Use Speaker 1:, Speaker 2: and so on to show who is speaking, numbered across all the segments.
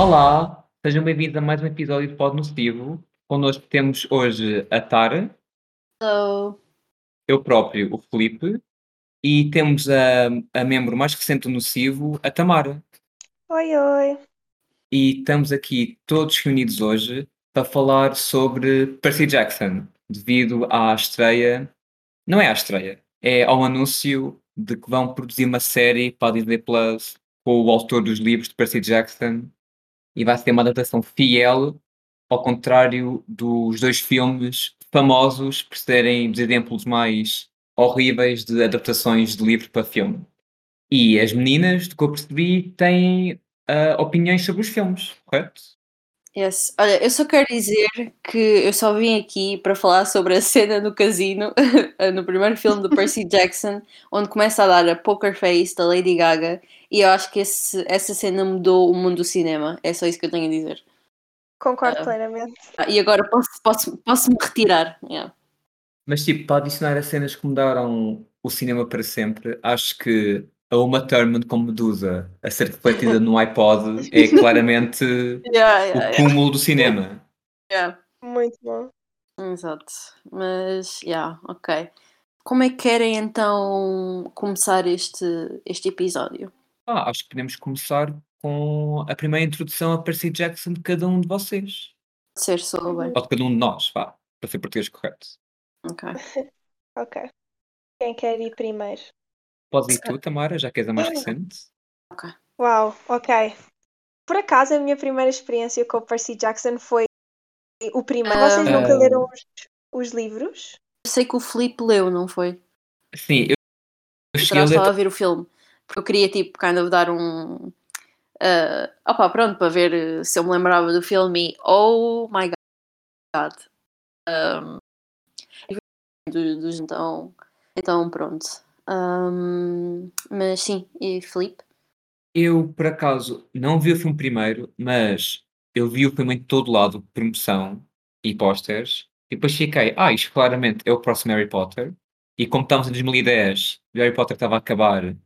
Speaker 1: Olá, sejam bem-vindos a mais um episódio de Pod Nocivo. Connosco temos hoje a Tara,
Speaker 2: Hello.
Speaker 1: eu próprio, o Felipe, e temos a, a membro mais recente do Nocivo, a Tamara.
Speaker 3: Oi, oi.
Speaker 1: E estamos aqui todos reunidos hoje para falar sobre Percy Jackson, devido à estreia. Não é à estreia, é ao anúncio de que vão produzir uma série para a Disney Plus com o autor dos livros de Percy Jackson e vai ser uma adaptação fiel, ao contrário dos dois filmes famosos por serem dos exemplos mais horríveis de adaptações de livro para filme. E as meninas, do que eu percebi, têm ah, opiniões sobre os filmes, correto?
Speaker 2: Yes. Olha, eu só quero dizer que eu só vim aqui para falar sobre a cena no casino, no primeiro filme do Percy Jackson, onde começa a dar a Poker Face da Lady Gaga, e eu acho que esse- essa cena mudou o mundo do cinema. É só isso que eu tenho a dizer.
Speaker 3: Concordo
Speaker 2: Ah.
Speaker 3: plenamente.
Speaker 2: Ah, E agora posso, posso, posso me retirar. Yeah.
Speaker 1: Mas tipo, para adicionar as cenas que mudaram o cinema para sempre, acho que a Uma Thurman como Medusa a ser refletida no iPod é claramente
Speaker 2: Yeah,
Speaker 1: o
Speaker 2: yeah, yeah.
Speaker 1: cúmulo do cinema.
Speaker 2: Yeah.
Speaker 3: Muito bom.
Speaker 2: Exato. Mas, yeah, ok. Como é que querem então começar este, este episódio?
Speaker 1: Ah, acho que podemos começar com a primeira introdução a Percy Jackson de cada um de vocês.
Speaker 2: Pode ser só bem.
Speaker 1: Ou de cada um de nós, vá, para ser português correto.
Speaker 2: Ok.
Speaker 3: Ok. Quem quer ir primeiro?
Speaker 1: Podes ir tu, Tamara, já que és a mais recente.
Speaker 3: Uau, ok. Por acaso, a minha primeira experiência com o Percy Jackson foi o primeiro. Vocês
Speaker 2: Ah.
Speaker 3: nunca leram os, os livros?
Speaker 2: Eu sei que o Felipe leu, não foi?
Speaker 1: Sim, eu, eu cheguei a ler.
Speaker 2: estava a ver o filme? Eu queria, tipo, kind of dar um. Uh, opa, pronto, para ver uh, se eu me lembrava do filme. Oh my god! Um, dos, dos- então, então, pronto. Um, mas sim, e Felipe?
Speaker 1: Eu, por acaso, não vi o filme primeiro, mas eu vi o filme em todo lado, promoção e posters, e depois fiquei, ah, isto claramente é o próximo Harry Potter. E como estamos em 2010 e o Harry Potter estava a acabar,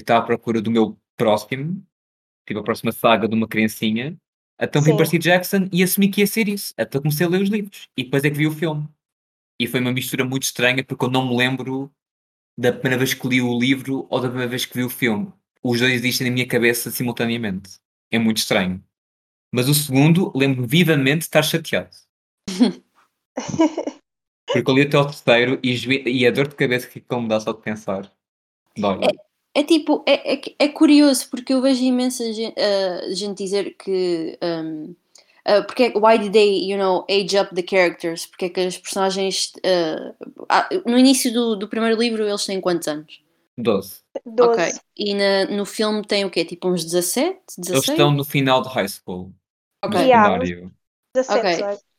Speaker 1: eu estava à procura do meu próximo, tipo a próxima saga de uma criancinha. Então vi
Speaker 3: Sim.
Speaker 1: Percy Jackson e assumi que ia ser isso. Até comecei a ler os livros. E depois é que vi o filme. E foi uma mistura muito estranha porque eu não me lembro da primeira vez que li o livro ou da primeira vez que vi o filme. Os dois existem na minha cabeça simultaneamente. É muito estranho. Mas o segundo, lembro-me vivamente de estar chateado. Porque eu li até ao terceiro e, e a dor de cabeça que aquilo me dá só de pensar. Dói.
Speaker 2: É tipo, é, é, é curioso porque eu vejo imensa gente, uh, gente dizer que. Um, uh, porque é- why did they, you know, age up the characters? Porque é que as personagens. uh, no início do, do primeiro livro eles têm quantos anos?
Speaker 1: 12.
Speaker 3: 12.
Speaker 2: Ok. E na- no filme tem o quê? Tipo uns 17? 16?
Speaker 1: Eles estão no final de high school.
Speaker 2: Ok.
Speaker 1: No
Speaker 3: Yeah.
Speaker 1: secundário.
Speaker 3: 17,
Speaker 2: Ok.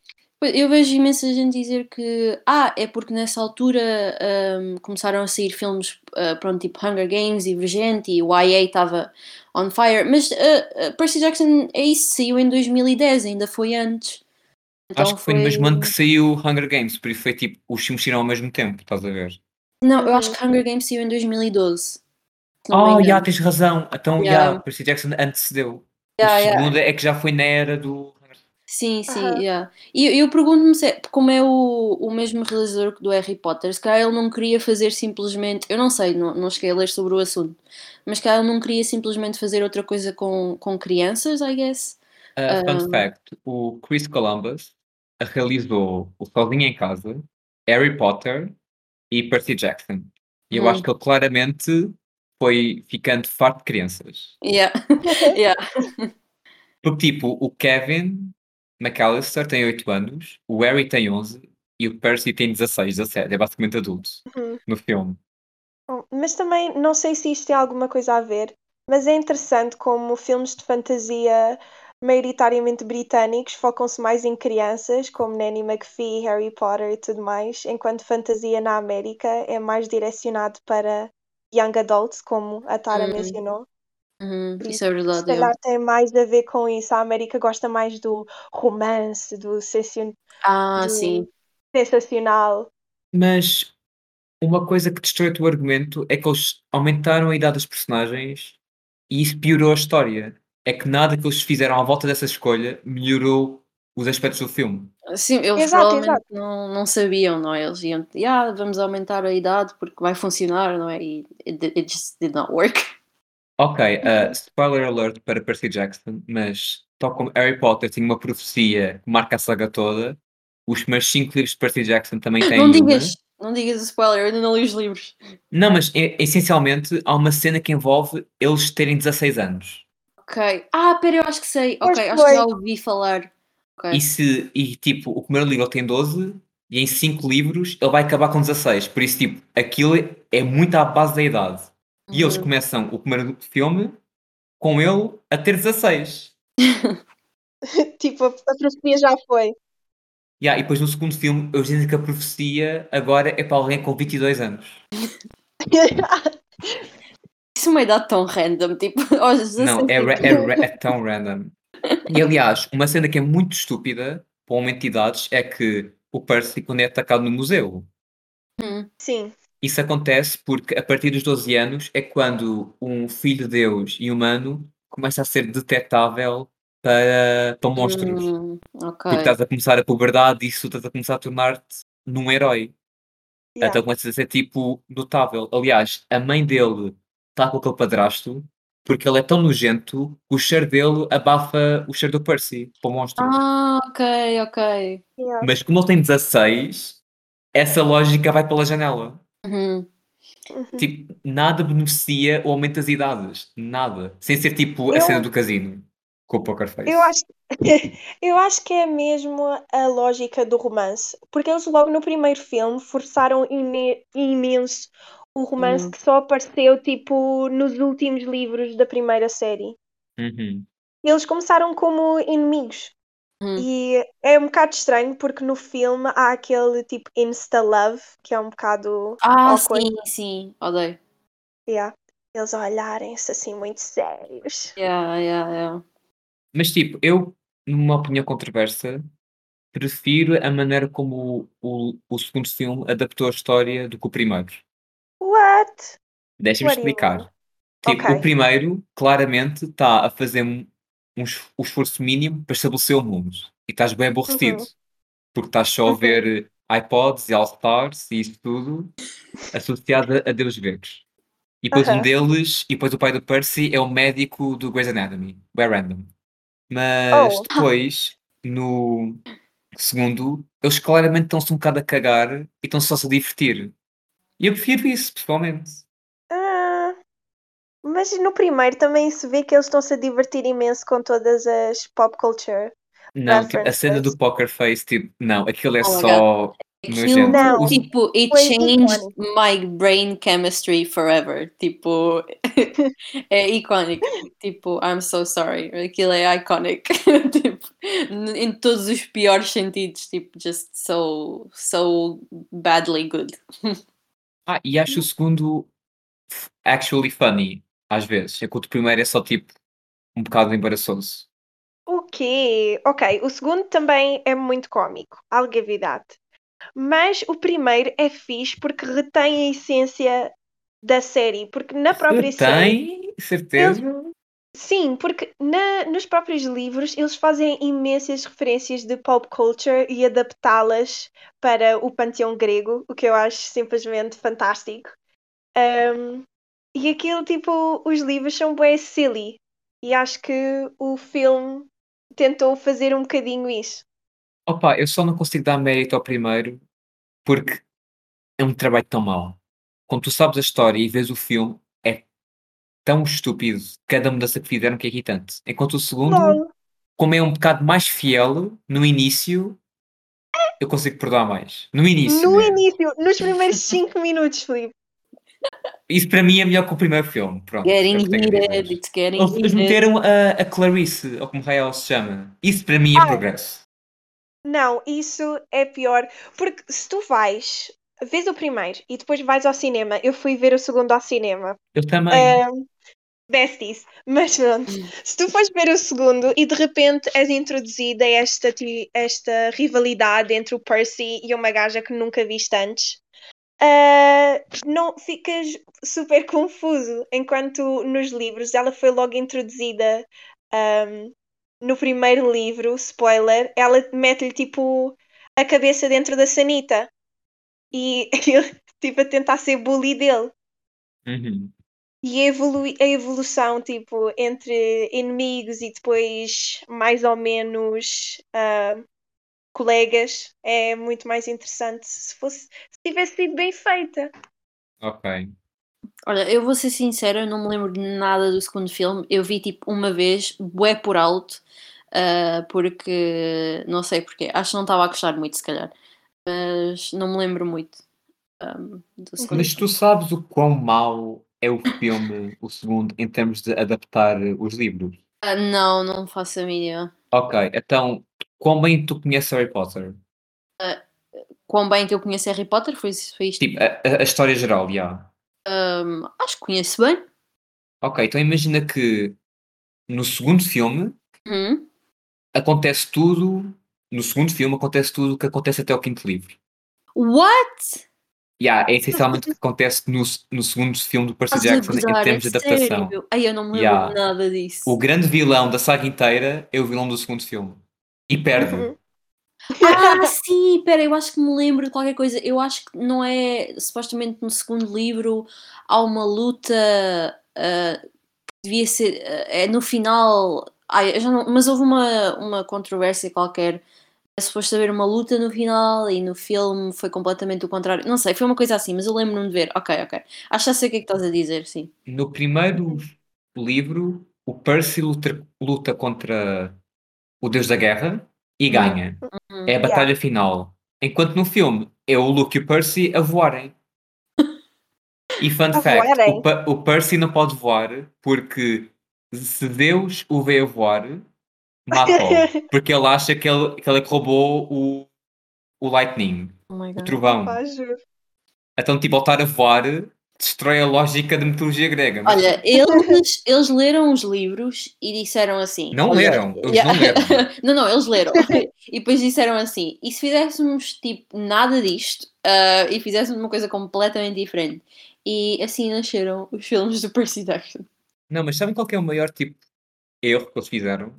Speaker 3: Eu
Speaker 2: vejo imensa gente dizer que ah, é porque nessa altura ahm, começaram a sair filmes ah, pronto, tipo Hunger Games, Divergente e o YA estava on fire, mas ah, ah, Percy Jackson é isso, saiu em 2010, ainda foi antes. Então
Speaker 1: Acho que foi no mesmo ano que saiu Hunger Games, por isso foi tipo, os filmes saíram ao mesmo tempo, estás a ver?
Speaker 2: Não, eu acho que Hunger Games saiu em 2012. se não me
Speaker 1: Ah,
Speaker 2: engano.
Speaker 1: já tens razão. Então,
Speaker 2: Yeah.
Speaker 1: já, Percy Jackson antecedeu.
Speaker 2: Yeah,
Speaker 1: o
Speaker 2: yeah.
Speaker 1: segundo é que já foi na era do.
Speaker 2: Sim, sim, yeah. E eu, pergunto-me se é- como é o, o mesmo realizador do Harry Potter, se calhar ele não queria fazer simplesmente, eu não sei, não, não cheguei a ler sobre o assunto, mas se calhar ele não queria simplesmente fazer outra coisa com, com crianças, I guess.
Speaker 1: Uh, fun
Speaker 2: Ah.
Speaker 1: fact: o Chris Columbus realizou o Sozinho em Casa, Harry Potter e Percy Jackson. E eu
Speaker 2: Hum.
Speaker 1: acho que ele claramente foi ficando farto de crianças.
Speaker 2: Yeah. yeah.
Speaker 1: Porque, tipo, o Kevin McAllister tem 8 anos, o Harry tem 11 e o Percy tem 16, 17. É basicamente adulto
Speaker 3: Uhum.
Speaker 1: no filme.
Speaker 3: Mas também, não sei se isto tem alguma coisa a ver, mas é interessante como filmes de fantasia maioritariamente britânicos focam-se mais em crianças, como Nanny McPhee, Harry Potter e tudo mais, enquanto fantasia na América é mais direcionado para young adults, como a Tara
Speaker 2: Hum.
Speaker 3: mencionou.
Speaker 2: Uhum, Isso é
Speaker 3: Se
Speaker 2: verdade.
Speaker 3: calhar
Speaker 2: yeah.
Speaker 3: tem mais a ver com isso. A América gosta mais do romance, do sensacion-
Speaker 2: Ah,
Speaker 3: do
Speaker 2: sim.
Speaker 3: sensacional.
Speaker 1: Mas uma coisa que destrói o argumento é que eles aumentaram a idade dos personagens e isso piorou a história. é que nada que eles fizeram à volta dessa escolha melhorou os aspectos do filme.
Speaker 2: Sim, eles
Speaker 3: Exato,
Speaker 2: provavelmente
Speaker 3: exato.
Speaker 2: Não, não sabiam, não é? Eles iam, yeah, vamos aumentar a idade porque vai funcionar, não é? E it, it just did not work.
Speaker 1: Ok, uh, spoiler alert para Percy Jackson, mas tal como Harry Potter tinha uma profecia que marca a saga toda, os primeiros 5 livros de Percy Jackson também têm
Speaker 2: Não
Speaker 1: uma.
Speaker 2: digas, não digas o spoiler, eu ainda não li os livros.
Speaker 1: Não, mas é- essencialmente há uma cena que envolve eles terem 16 anos.
Speaker 2: Ok. Ah, pera, eu acho que sei. Ok, acho que já ouvi falar. Ok.
Speaker 1: E, se, e tipo, o primeiro livro ele tem 12 e em 5 livros ele vai acabar com 16. Por isso, tipo, aquilo é muito à base da idade. E eles
Speaker 2: Uhum.
Speaker 1: começam o primeiro filme com ele a ter 16.
Speaker 3: tipo, a, a profecia já foi.
Speaker 1: Yeah, e depois no segundo filme eles dizem que a profecia agora é para alguém com 22 anos.
Speaker 2: Isso é uma idade tão random, tipo, aos 16
Speaker 1: Não, é, ra- é, ra- é tão random. E aliás, uma cena que é muito estúpida para uma entidades é que o Percy, quando é atacado no museu,
Speaker 2: hum,
Speaker 3: Sim.
Speaker 1: Isso acontece porque a partir dos 12 anos é quando um filho de Deus e humano começa a ser detectável para, para monstros.
Speaker 2: hum, ok.
Speaker 1: Porque estás a começar a puberdade e isso estás a começar a tornar-te num herói.
Speaker 3: Yeah.
Speaker 1: Então começas a ser tipo notável. Aliás, a mãe dele está com aquele padrasto porque ele é tão nojento que o cheiro dele abafa o cheiro do Percy para o monstro.
Speaker 2: Ah, ok, ok.
Speaker 3: Yeah.
Speaker 1: Mas como ele tem 16, essa lógica vai pela janela.
Speaker 2: Uhum.
Speaker 3: Uhum.
Speaker 1: Tipo, nada beneficia o aumento das idades. Nada. Sem ser tipo a
Speaker 3: Eu-
Speaker 1: cena do casino com o Poker Face.
Speaker 3: Eu acho, eu acho que é mesmo a lógica do romance, porque eles logo no primeiro filme forçaram ime- imenso o romance
Speaker 2: Uhum.
Speaker 3: que só apareceu tipo nos últimos livros da primeira série.
Speaker 1: Uhum.
Speaker 3: Eles começaram como inimigos
Speaker 2: Uhum.
Speaker 3: e é um bocado estranho porque no filme há aquele tipo insta-love que é um bocado
Speaker 2: Ah,
Speaker 3: awkward.
Speaker 2: sim, sim, odeio.
Speaker 3: Yeah. Eles a olharem-se assim muito sérios.
Speaker 2: Yeah, yeah, yeah.
Speaker 1: Mas tipo, eu, numa opinião controversa, prefiro a maneira como o, o, o segundo filme adaptou a história do que o primeiro.
Speaker 3: What?
Speaker 1: Deixa-me explicar. Tipo,
Speaker 3: Ok.
Speaker 1: o primeiro, claramente, está a fazer um, um es- um esforço mínimo para estabelecer o mundo. E estás bem aborrecido. Porque estás só a
Speaker 3: Uhum.
Speaker 1: ver iPods e All-Stars e isso tudo associado a, deus gregos. E depois um
Speaker 3: Aham.
Speaker 1: deles, e depois o pai do Percy é o médico do Grey's Anatomy. Bem random. Mas
Speaker 3: Oh.
Speaker 1: depois, no segundo, eles claramente estão-se um bocado a cagar e estão-se só a se divertir. E eu prefiro isso, pessoalmente.
Speaker 3: Mas no primeiro também se vê que eles estão-se a divertir imenso com todas as pop culture.
Speaker 1: Não, tipo, a cena do Poker Face, tipo, não, aquilo é
Speaker 2: Oh my
Speaker 1: só
Speaker 2: Aquilo.
Speaker 3: Não.
Speaker 1: O-
Speaker 2: tipo, it
Speaker 3: Foi
Speaker 2: changed my brain chemistry forever. Tipo, é icónico. Tipo, I'm so sorry. Aquilo é iconic. tipo, em todos os piores sentidos. Tipo, just so, so badly good.
Speaker 1: Ah, e acho o segundo actually funny, às vezes. Enquanto o primeiro é só tipo um bocado embaraçoso.
Speaker 3: O quê? Ok, o segundo também é muito cómico, algavidade. Mas o primeiro é fixe porque retém a essência da série. Porque na própria série.
Speaker 1: Tem, certeza.
Speaker 3: Sim, porque na- nos próprios livros eles fazem imensas referências de pop culture e adaptá-las para o panteão grego, o que eu acho simplesmente fantástico. Um, e aquilo, tipo, os livros são bem silly. E acho que o filme tentou fazer um bocadinho isso.
Speaker 1: Opa, eu só não consigo dar mérito ao primeiro porque é um trabalho tão mau. Quando tu sabes a história e vês o filme, é tão estúpido cada mudança que fizeram que é irritante. Enquanto o segundo,
Speaker 3: Lol.
Speaker 1: como é um bocado mais fiel no início, eu consigo perdoar mais. No início.
Speaker 3: No início, nos primeiros 5 minutos, Filipe.
Speaker 1: Isso para mim é melhor que o primeiro filme. Pronto, o
Speaker 2: Getting
Speaker 1: que tenho a dizer.
Speaker 2: heated, it's getting
Speaker 1: Eles, eles meteram a, a Clarice, ou como raio ela se chama. Isso para mim é
Speaker 3: Ah.
Speaker 1: progresso.
Speaker 3: Não, isso é pior. Porque se tu vais, vês o primeiro e depois vais ao cinema, eu fui ver o segundo ao cinema.
Speaker 1: Eu também.
Speaker 3: Um, besties. Mas pronto, se tu fores ver o segundo e de repente és introduzida esta, esta rivalidade entre o Percy e uma gaja que nunca viste antes, ah, não ficas super confuso. Enquanto nos livros ela foi logo introduzida um, no primeiro livro, spoiler, ela mete-lhe tipo a cabeça dentro da sanita e ele tipo a tentar ser bully dele.
Speaker 1: Uhum.
Speaker 3: E a, evolu- a evolução, tipo, entre inimigos e depois mais ou menos ah, colegas é muito mais interessante se fosse se tivesse sido bem feita.
Speaker 1: Ok.
Speaker 2: Olha, eu vou ser sincera, eu não me lembro de nada do segundo filme. Eu vi tipo uma vez, bué por alto, ah, porque não sei porquê. Acho que não estava a gostar muito, se calhar. Mas não me lembro muito ahm, do segundo.
Speaker 1: Mas tu sabes o quão mau é o filme, o segundo, em termos de adaptar os livros?
Speaker 2: Ah, não, não faço a mínima.
Speaker 1: Ok, então, quão bem tu conheces Harry Potter?
Speaker 2: Quão bem que eu conheço Harry Potter, foi, foi isto.
Speaker 1: Tipo, a, a- história geral, já.
Speaker 2: Ahm, acho que conheço bem.
Speaker 1: Ok, então imagina que no segundo filme
Speaker 2: Uhum.
Speaker 1: acontece tudo. No segundo filme acontece tudo o que acontece até o quinto livro.
Speaker 2: What?
Speaker 1: Yeah, é essencialmente o que acontece no, no segundo filme do Percy Jackson em termos
Speaker 2: é
Speaker 1: de adaptação.
Speaker 2: sério? Ai, eu não me lembro
Speaker 1: Yeah.
Speaker 2: nada disso.
Speaker 1: O grande vilão da saga inteira é o vilão do segundo filme. E perde.
Speaker 3: Uhum.
Speaker 2: Ah, sim, pera, eu acho que me lembro de qualquer coisa. Eu acho que não é. Supostamente no segundo livro há uma luta. que devia ser. ah, é no final. Ai, eu já não- mas houve uma, uma controvérsia qualquer. É suposto haver uma luta no final e no filme foi completamente o contrário. Não sei, foi uma coisa assim, mas eu lembro-me de ver. Ok, ok. Acho que já sei o que é que estás a dizer, sim.
Speaker 1: No primeiro livro, o Percy luta, luta contra o Deus da Guerra e
Speaker 2: Hum.
Speaker 1: ganha.
Speaker 2: Hum.
Speaker 1: É a batalha final. Enquanto no filme é o Luke e o Percy a voarem. E fun
Speaker 3: A
Speaker 1: fact, o, o Percy não pode voar porque se Deus o vê a voar, mata-o. Porque ele acha que ele, que ele é que roubou o, o Lightning,
Speaker 2: Oh
Speaker 1: o trovão. Então, tipo, ao estar a voar, destrói a lógica da mitologia grega. Mas
Speaker 2: Olha, eles, eles leram os livros e disseram assim.
Speaker 1: não
Speaker 2: olha,
Speaker 1: leram, eles
Speaker 2: Yeah.
Speaker 1: não leram.
Speaker 2: não, não, eles leram. e depois disseram assim: e se fizéssemos tipo nada disto ah, e fizéssemos uma coisa completamente diferente? E assim nasceram os filmes do Percy Jackson.
Speaker 1: Não, mas sabem qual que é o maior tipo erro que eles fizeram?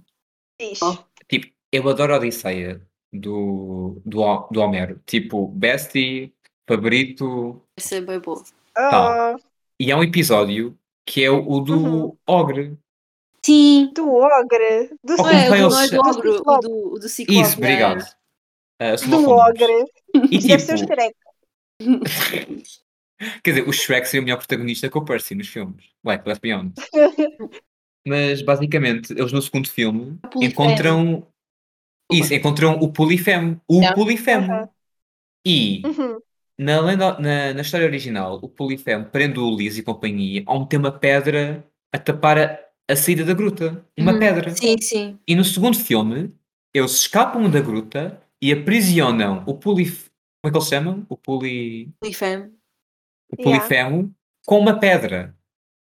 Speaker 2: Oh.
Speaker 1: Tipo, eu adoro a Odisseia do, do, do Homero. Tipo, Bestie, favorito.
Speaker 2: Essa é bem boa.
Speaker 1: Tá.
Speaker 3: Oh,
Speaker 1: E há um episódio que é o, o do
Speaker 3: Uhum.
Speaker 1: Ogre.
Speaker 2: Sim,
Speaker 3: do ogre. Do,
Speaker 1: Oh,
Speaker 2: não é, do,
Speaker 1: eles-
Speaker 2: não é do
Speaker 3: do
Speaker 2: o
Speaker 3: Ciclope.
Speaker 2: do, o do Ciclope.
Speaker 1: Isso, obrigado. Ah, são
Speaker 3: do ogre.
Speaker 1: E
Speaker 3: Deve ser o
Speaker 1: tipo,
Speaker 3: Shrek.
Speaker 1: quer dizer, o Shrek seria o melhor protagonista que o Percy nos filmes. Like, let's be honest. Mas basicamente, eles no segundo filme
Speaker 2: Polifemo.
Speaker 1: encontram. Isso, encontram o Polifemo. O
Speaker 2: Yeah.
Speaker 1: Polifemo.
Speaker 3: Aham.
Speaker 1: E
Speaker 3: Uhum.
Speaker 1: Na, lenda, na, na história original, o Polifemo prende o Ulisses e companhia ao meter uma pedra a tapar a, a saída da gruta. Uma
Speaker 2: Uhum.
Speaker 1: pedra.
Speaker 2: Sim, sim.
Speaker 1: E no segundo filme, eles escapam da gruta e aprisionam o Polif... Como é que eles chamam? O, poli...
Speaker 2: Polifemo.
Speaker 1: o
Speaker 3: Yeah.
Speaker 1: Polifemo com uma pedra.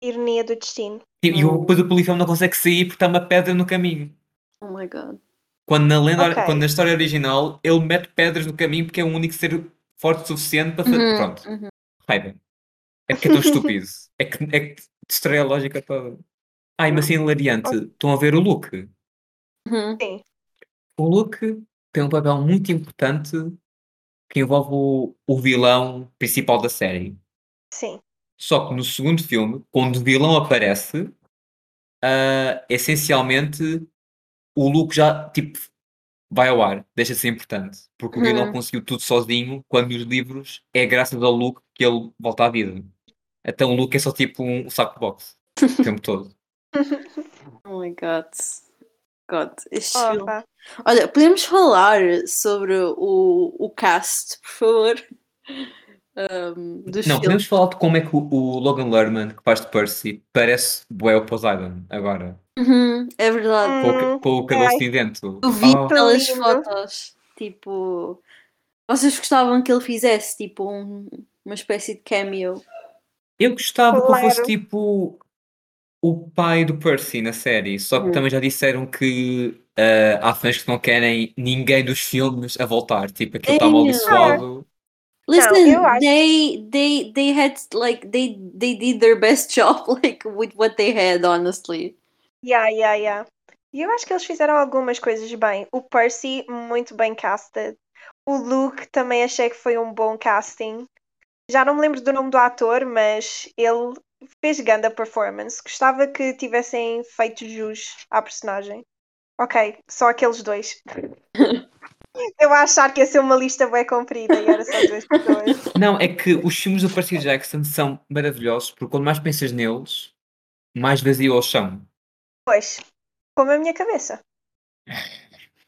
Speaker 3: Ironia do destino.
Speaker 1: E, e depois o Polifemo não consegue sair porque está uma pedra no caminho.
Speaker 2: Oh my god.
Speaker 1: Quando na, lenda,
Speaker 3: Ok.
Speaker 1: quando na história original ele mete pedras no caminho porque é o único ser forte o suficiente para fazer.
Speaker 2: Uhum,
Speaker 1: Pronto,
Speaker 2: uhum.
Speaker 1: raiva. É porque é tão estúpido. É que, é que destrói a lógica toda. Ai, mas assim, hilariante. Estão a ver o Luke.
Speaker 2: Uhum.
Speaker 3: Sim.
Speaker 1: O Luke tem um papel muito importante que envolve o, o vilão principal da série.
Speaker 3: Sim.
Speaker 1: Só que no segundo filme, quando o vilão aparece, ah, essencialmente o Luke já tipo vai ao ar, deixa de ser importante. Porque o
Speaker 2: Uhum.
Speaker 1: conseguiu tudo sozinho, quando nos livros é graças ao Luke que ele volta à vida. Então o Luke é só tipo um saco de boxe o tempo todo.
Speaker 2: Oh my god. God, este
Speaker 3: Oh,
Speaker 2: filme.
Speaker 3: pá.
Speaker 2: Olha, podemos falar sobre o, o cast, por favor? Um, dos
Speaker 1: Não,
Speaker 2: filmes.
Speaker 1: podemos falar de como é que o, o Logan Lerman, que faz de Percy, parece bué o Poseidon agora.
Speaker 2: Uhum, é verdade.
Speaker 1: Com, o ca-
Speaker 3: Hum,
Speaker 1: com o cabelo cinzento.
Speaker 2: Eu vi
Speaker 1: Oh,
Speaker 2: pelas
Speaker 3: lindo.
Speaker 2: fotos. Tipo, vocês gostavam que ele fizesse tipo um- uma espécie de cameo?
Speaker 1: eu gostava que ele fosse
Speaker 3: Claro.
Speaker 1: tipo o pai do Percy na série, só que
Speaker 2: Uhum.
Speaker 1: também já disseram que ah, há fãs que não querem ninguém dos filmes a voltar. Tipo, aquilo está
Speaker 2: Ew.
Speaker 1: amaldiçoado.
Speaker 2: Listen,
Speaker 3: acho-
Speaker 2: they they they had like they they did their best job like with what they had, honestly.
Speaker 3: Yeah, yeah, yeah. E eu acho que eles fizeram algumas coisas bem. O Percy, muito bem casted. O Luke também achei que foi um bom casting. Já não me lembro do nome do ator, mas ele fez grande performance. Gostava que tivessem feito jus à personagem. Ok, só aqueles dois. Eu a achar que ia ser uma lista bem comprida e era só duas pessoas.
Speaker 1: Não, é que os filmes do Percy Jackson são maravilhosos porque quando mais pensas neles, mais vazio eles são.
Speaker 3: Pois, como a minha cabeça.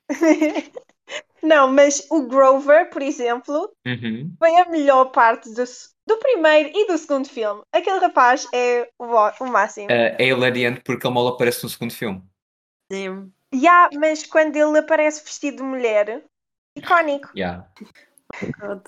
Speaker 3: Não, mas o Grover, por exemplo,
Speaker 1: Uhum.
Speaker 3: foi a melhor parte do, do primeiro e do segundo filme. Aquele rapaz é o, o máximo.
Speaker 1: Eh, é hilariante porque ele mal aparece no segundo filme.
Speaker 2: Sim.
Speaker 3: Yeah, mas quando ele aparece vestido de mulher, icónico.
Speaker 1: Yeah.
Speaker 2: God.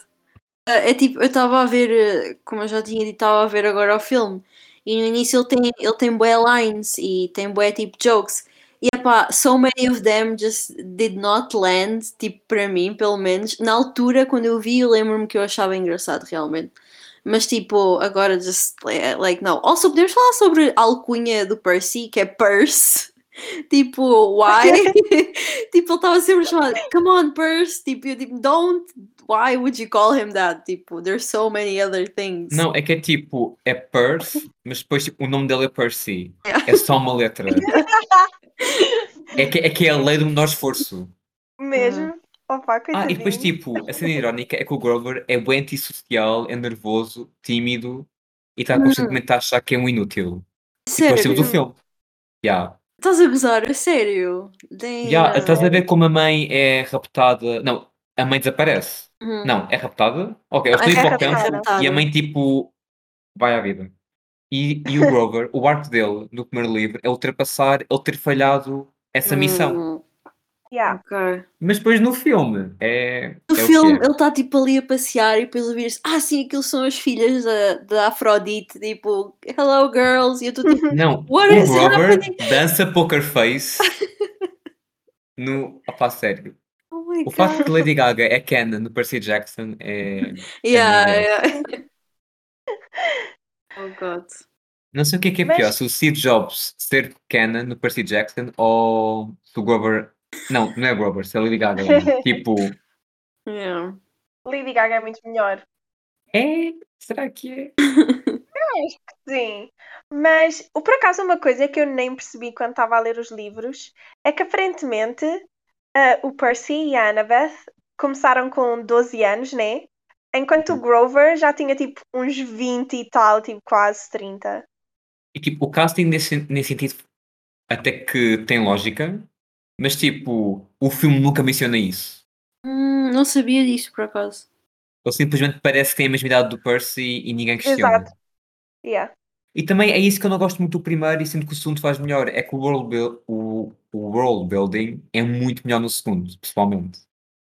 Speaker 2: Ah, É tipo, eu estava a ver, eh, como eu já tinha dito, estava a ver agora o filme. E no início ele tem, ele tem bué lines e tem bué tipo jokes. E epá, so many of them just did not land, tipo, para mim, pelo menos. Na altura, quando eu vi, eu lembro-me que eu achava engraçado, realmente. Mas tipo, agora just, like, não. Also, podemos falar sobre a alcunha do Percy, que é Purse. Tipo, why? tipo, ele estava sempre chamado, come on, Purse. Tipo, eu tipo, don't, why would you call him that? Tipo, there's so many other things.
Speaker 1: Não, é que é tipo, é Perth, mas depois tipo, o nome dele é Percy.
Speaker 2: Yeah.
Speaker 1: É só uma letra. É que, é que é a lei do menor esforço.
Speaker 3: Mesmo. Opa,
Speaker 1: Ah,
Speaker 3: coitadinho.
Speaker 1: e depois tipo, a cena irónica é que o Grover é bem antissocial, é nervoso, tímido e está constantemente a achar que é um inútil. Tipo, é o estilo do
Speaker 2: Sério?
Speaker 1: filme. Yeah.
Speaker 2: Estás a gozar? A sério?
Speaker 1: Yeah, estás a ver como a mãe é raptada. Não, a mãe desaparece.
Speaker 2: Uhum.
Speaker 1: Não, é raptada? Ok, eles
Speaker 2: É
Speaker 3: raptada.
Speaker 1: hipocampos
Speaker 2: raptada.
Speaker 1: e a mãe tipo vai à vida. E, e o Grover, o arco dele no primeiro livro é ultrapassar ele ter falhado essa missão.
Speaker 2: Hum,
Speaker 3: Yeah.
Speaker 2: ok.
Speaker 1: Mas depois no filme é.
Speaker 2: No
Speaker 1: é
Speaker 2: filme,
Speaker 1: é.
Speaker 2: ele está tipo ali a passear e depois ouvir-se, ah, sim, aquilo são as filhas da, da Afrodite, tipo, hello girls, e eu estou tipo,
Speaker 1: Não,
Speaker 2: What
Speaker 1: o
Speaker 2: is
Speaker 1: Grover
Speaker 2: happening?
Speaker 1: dança poker face no. Opá, sério.
Speaker 2: oh
Speaker 1: O facto que Lady Gaga é Ken no Percy Jackson é.
Speaker 2: Yeah,
Speaker 1: maravilhoso.
Speaker 2: yeah. oh god.
Speaker 1: Não sei o que é que é
Speaker 3: Mas-
Speaker 1: pior, se o Steve Jobs ser Canon no Percy Jackson ou se o Grover. Não, não é Grover, se é Lady Gaga. tipo,
Speaker 2: Yeah.
Speaker 3: Lady Gaga é muito melhor.
Speaker 1: é? Será que é?
Speaker 3: Sim. Mas, por acaso, uma coisa que eu nem percebi quando estava a ler os livros é que aparentemente ah, o Percy e a Annabeth começaram com 12 anos, né? Enquanto o Grover já tinha tipo uns 20 e tal, tipo quase 30.
Speaker 1: E tipo, o casting nesse, nesse sentido até que tem lógica, mas tipo, o filme nunca menciona isso.
Speaker 2: Hum, não sabia disso, por acaso.
Speaker 1: Ele simplesmente parece que tem a mesma idade do Percy e ninguém questiona.
Speaker 3: Exato. Yeah.
Speaker 1: E também é isso que eu não gosto muito do primeiro e sinto que o segundo faz melhor. É que o world, o, o world building é muito melhor no segundo, pessoalmente.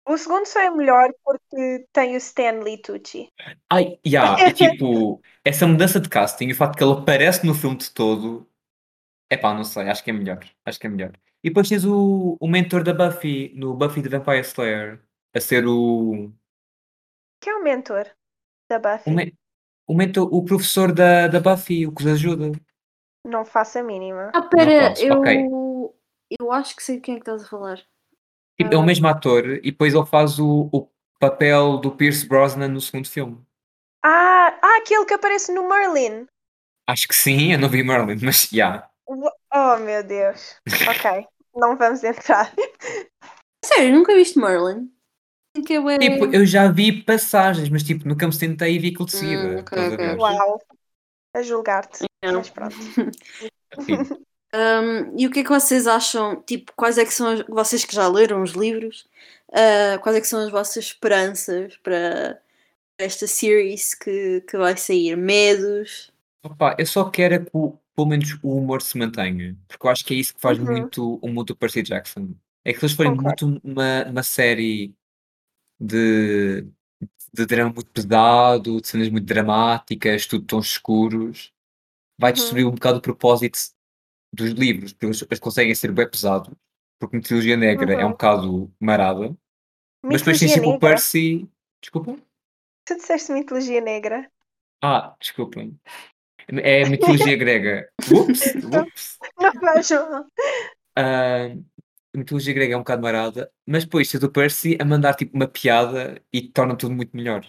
Speaker 3: O segundo só é melhor porque tem o Stanley Tucci.
Speaker 1: Ai, yeah, e tipo, essa mudança de casting e o facto que ele aparece no filme de todo, é pá, não sei, acho que é melhor. Acho que é melhor. E depois tens o, o mentor da Buffy, no Buffy the Vampire Slayer, a ser o,
Speaker 3: Que é o mentor da Buffy.
Speaker 1: o, me- o mentor, o professor da, da Buffy, o que os ajuda.
Speaker 3: Não faço a mínima.
Speaker 2: Ah, pera, eu.
Speaker 1: ok.
Speaker 2: Eu acho que sei de quem é que estás a falar.
Speaker 1: Tipo, é o
Speaker 2: Ah.
Speaker 1: mesmo ator e depois ele faz o, o papel do Pierce Brosnan no segundo filme.
Speaker 3: Ah, ah, aquele que aparece no Merlin.
Speaker 1: Acho que sim, eu não vi Merlin, mas já.
Speaker 3: Wha- Oh meu Deus. Ok. Não vamos entrar.
Speaker 2: Sério, nunca viste Merlin? Eu é...
Speaker 1: Tipo, eu já vi passagens, mas tipo, nunca me sentei e vi aquilo de seguida.
Speaker 2: Hum, ok,
Speaker 1: estás a
Speaker 2: ok.
Speaker 1: ver?
Speaker 3: Uau. A julgar-te. Mas pronto.
Speaker 2: Um, e o que é que vocês acham? Tipo, quais é que são as, vocês que já leram os livros? uh, quais é que são as vossas esperanças para esta series que, que vai sair? Medos?
Speaker 1: Opa, eu só quero é que o- pelo menos o humor se mantenha, porque eu acho que é isso que faz
Speaker 3: Uhum.
Speaker 1: muito o mundo do Percy Jackson. É que eles forem
Speaker 3: Concordo.
Speaker 1: muito uma, uma série de, de drama muito pesado, de cenas muito dramáticas, tudo tons escuros, vai
Speaker 3: Uhum.
Speaker 1: destruir um bocado o propósito dos livros, porque eles, conseguem ser bem pesados, porque mitologia negra é um
Speaker 3: Uhum.
Speaker 1: bocado marada, mas depois
Speaker 3: Mitologia
Speaker 1: sempre o. Percy. Desculpa?
Speaker 3: Tu disseste mitologia negra.
Speaker 1: Ah, desculpem. É mitologia grega. Ups, ups.
Speaker 3: Não vejo.
Speaker 1: Ah, a mitologia grega é um bocado marada, mas depois tens o Percy a mandar tipo uma piada e torna tudo muito melhor.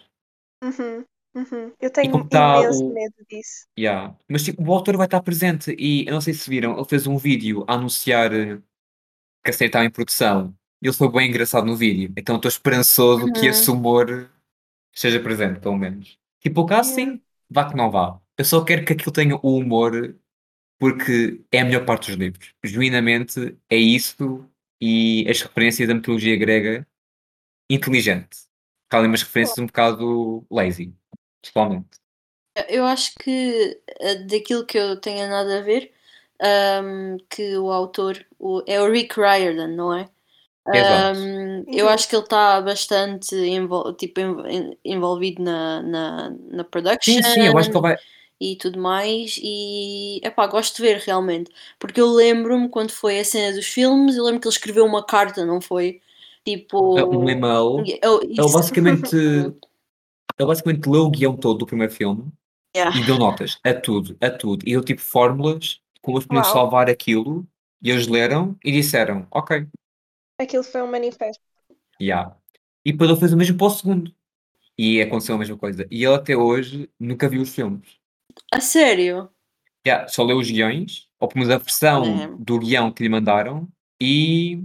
Speaker 3: Uhum, uhum. Eu tenho
Speaker 1: tá
Speaker 3: imenso
Speaker 1: o-
Speaker 3: medo disso.
Speaker 1: Yeah. Mas tipo, o autor vai estar presente e eu não sei se viram, ele fez um vídeo a anunciar eh, que a série estava em produção. Ele foi bem engraçado no vídeo, então estou esperançoso que
Speaker 2: Uhum.
Speaker 1: esse humor esteja presente, pelo menos. Tipo, o casting, vá que não vá. Eu só quero que aquilo tenha o humor porque é a melhor parte dos livros. Genuinamente é isso e as referências da mitologia grega inteligente. Há ali umas referências um bocado lazy, pessoalmente.
Speaker 2: Eu acho que uh, daquilo que eu tenho nada a ver, um, que o autor o- é o Rick Riordan, não é? Um, eu acho que ele está bastante envol- tipo, env- envolvido na, na, na production
Speaker 1: Sim, sim, eu acho que ele vai.
Speaker 2: E tudo mais. E epá, gosto de ver realmente, porque eu lembro-me quando foi a cena dos filmes. Eu lembro que ele escreveu uma carta, não foi? Tipo,
Speaker 1: Um e-mail.
Speaker 2: eu-
Speaker 1: Ele
Speaker 2: isso.
Speaker 1: basicamente, ele basicamente leu o guião todo do primeiro filme
Speaker 2: Yeah.
Speaker 1: e deu notas a tudo, a tudo. E deu tipo fórmulas como eles podiam
Speaker 3: Uau.
Speaker 1: salvar aquilo. E eles leram e disseram: Ok,
Speaker 3: Aquilo foi um manifesto.
Speaker 1: yeah. E depois ele fez o mesmo para o segundo. E aconteceu a mesma coisa. E ele até hoje nunca viu os filmes.
Speaker 2: A sério?
Speaker 1: Yeah, só leu os guiões, ou pelo menos a versão
Speaker 2: É.
Speaker 1: do guião que lhe mandaram, e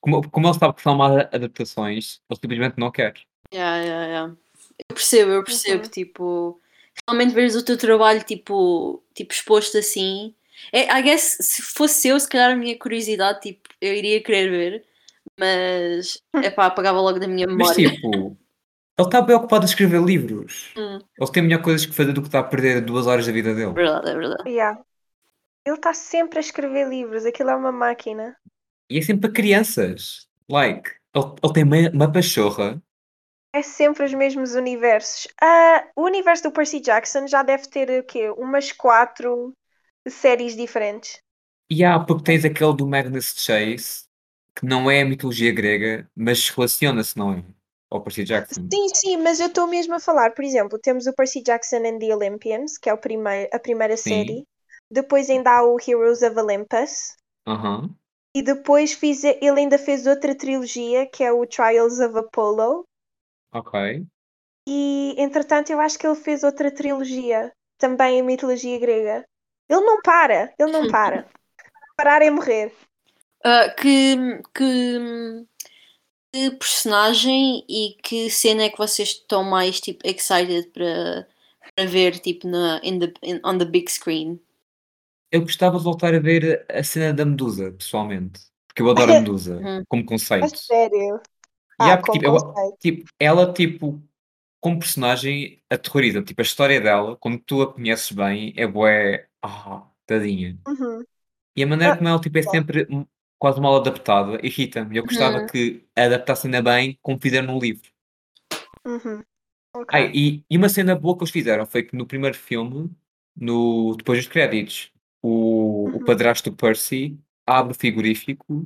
Speaker 1: como, como ele sabe que são más adaptações, ele simplesmente não quer.
Speaker 2: Yeah, yeah, yeah. Eu percebo, eu percebo,
Speaker 3: Uhum.
Speaker 2: tipo, realmente veres o teu trabalho, tipo, tipo exposto assim. É, I guess, se fosse eu, se calhar a minha curiosidade, tipo, eu iria querer ver, mas, epá, apagava logo da minha
Speaker 1: Mas
Speaker 2: memória.
Speaker 1: tipo, ele está bem ocupado a escrever livros.
Speaker 2: Hum.
Speaker 1: Ele tem melhor coisas que fazer do que estar a perder duas horas da vida dele.
Speaker 2: Verdade, é verdade.
Speaker 3: Yeah. Ele está sempre a escrever livros, aquilo é uma máquina.
Speaker 1: E é sempre para crianças. Like, ele, ele tem uma, uma pachorra.
Speaker 3: É sempre os mesmos universos. Ah, o universo do Percy Jackson já deve ter o quê? Umas quatro séries diferentes.
Speaker 1: E há, porque tens aquele do Magnus Chase, que não é a mitologia grega, mas relaciona-se, não é? Ao Percy Jackson.
Speaker 3: Sim, sim, mas eu estou mesmo a falar. Por exemplo, temos o Percy Jackson and the Olympians, que é o primeiro, a primeira
Speaker 1: Sim.
Speaker 3: série. Depois ainda há o Heroes of Olympus.
Speaker 1: Aham.
Speaker 3: E depois fiz, ele ainda fez outra trilogia, que é o Trials of Apollo.
Speaker 1: Ok.
Speaker 3: E entretanto eu acho que ele fez outra trilogia, também em mitologia grega. Ele não para, ele não para. Parar é morrer.
Speaker 2: Ah, que, que, que personagem e que cena é que vocês estão mais, tipo, excited para, para ver, tipo, na, in the, in- on the big screen?
Speaker 1: Eu gostava de voltar a ver a cena da Medusa, pessoalmente. Porque eu adoro a Medusa,
Speaker 2: Uhum.
Speaker 1: como
Speaker 3: A
Speaker 1: conceito.
Speaker 3: sério.
Speaker 1: E
Speaker 3: Ah,
Speaker 1: há, porque, tipo, eu- tipo, ela, tipo, como personagem, aterroriza. Tipo, a história dela, quando tu a conheces bem, é bué... Ah, tadinha.
Speaker 3: Uhum.
Speaker 1: E a maneira
Speaker 3: Ah,
Speaker 1: como ela, tipo, é
Speaker 3: bom.
Speaker 1: sempre quase mal adaptada, irrita-me. Eu gostava
Speaker 2: Uhum.
Speaker 1: que adaptassem ainda bem como fizeram no livro.
Speaker 3: Uhum. Ok.
Speaker 1: Ai, e, e uma cena boa que eles fizeram foi que no primeiro filme, no, depois dos créditos, o, o
Speaker 3: Uhum.
Speaker 1: padrasto do Percy abre o frigorífico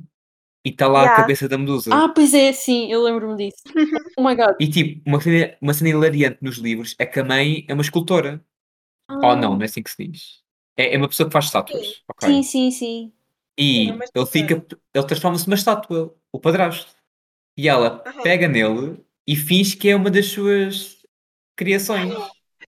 Speaker 1: e está lá a
Speaker 3: Yeah.
Speaker 1: cabeça da Medusa.
Speaker 2: Ah, pois é, sim, eu lembro-me disso. Oh my god.
Speaker 1: E tipo, uma cena, uma cena hilariante nos livros é que a mãe é uma escultora. Oh não, não é assim que se diz. É, é uma pessoa que faz estátuas. ok?
Speaker 2: Sim, sim, sim.
Speaker 1: E
Speaker 3: Sim,
Speaker 1: ele fica, ele transforma-se numa estátua, o padrasto. E ela
Speaker 3: Aham.
Speaker 1: pega nele e finge que é uma das suas criações.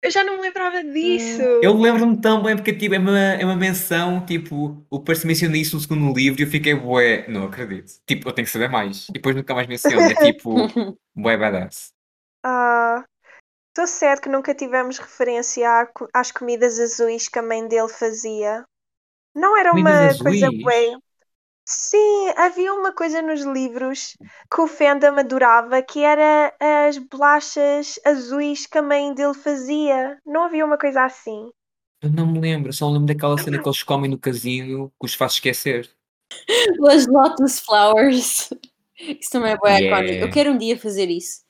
Speaker 3: Eu já não me lembrava disso.
Speaker 1: Eu lembro-me tão bem porque tipo, é, uma, é uma menção, tipo, o Percy menciona isso no segundo livro e eu fiquei bué, não acredito. Tipo, eu tenho que saber mais. E depois nunca mais menciona, é tipo, bué badass.
Speaker 3: Ah, estou certo que nunca tivemos referência à co- às comidas azuis que a mãe dele fazia. Não era uma coisa
Speaker 1: azuis?
Speaker 3: bué. Sim, havia uma coisa nos livros que o fandom adorava, que era as bolachas azuis que a mãe dele fazia. Não havia uma coisa assim.
Speaker 1: Eu não me lembro, só me lembro daquela cena que eles comem no casino que os faz esquecer.
Speaker 2: As Lotus Flowers. Isso também é bem
Speaker 1: Yeah.
Speaker 2: icónico. Eu quero um dia fazer isso.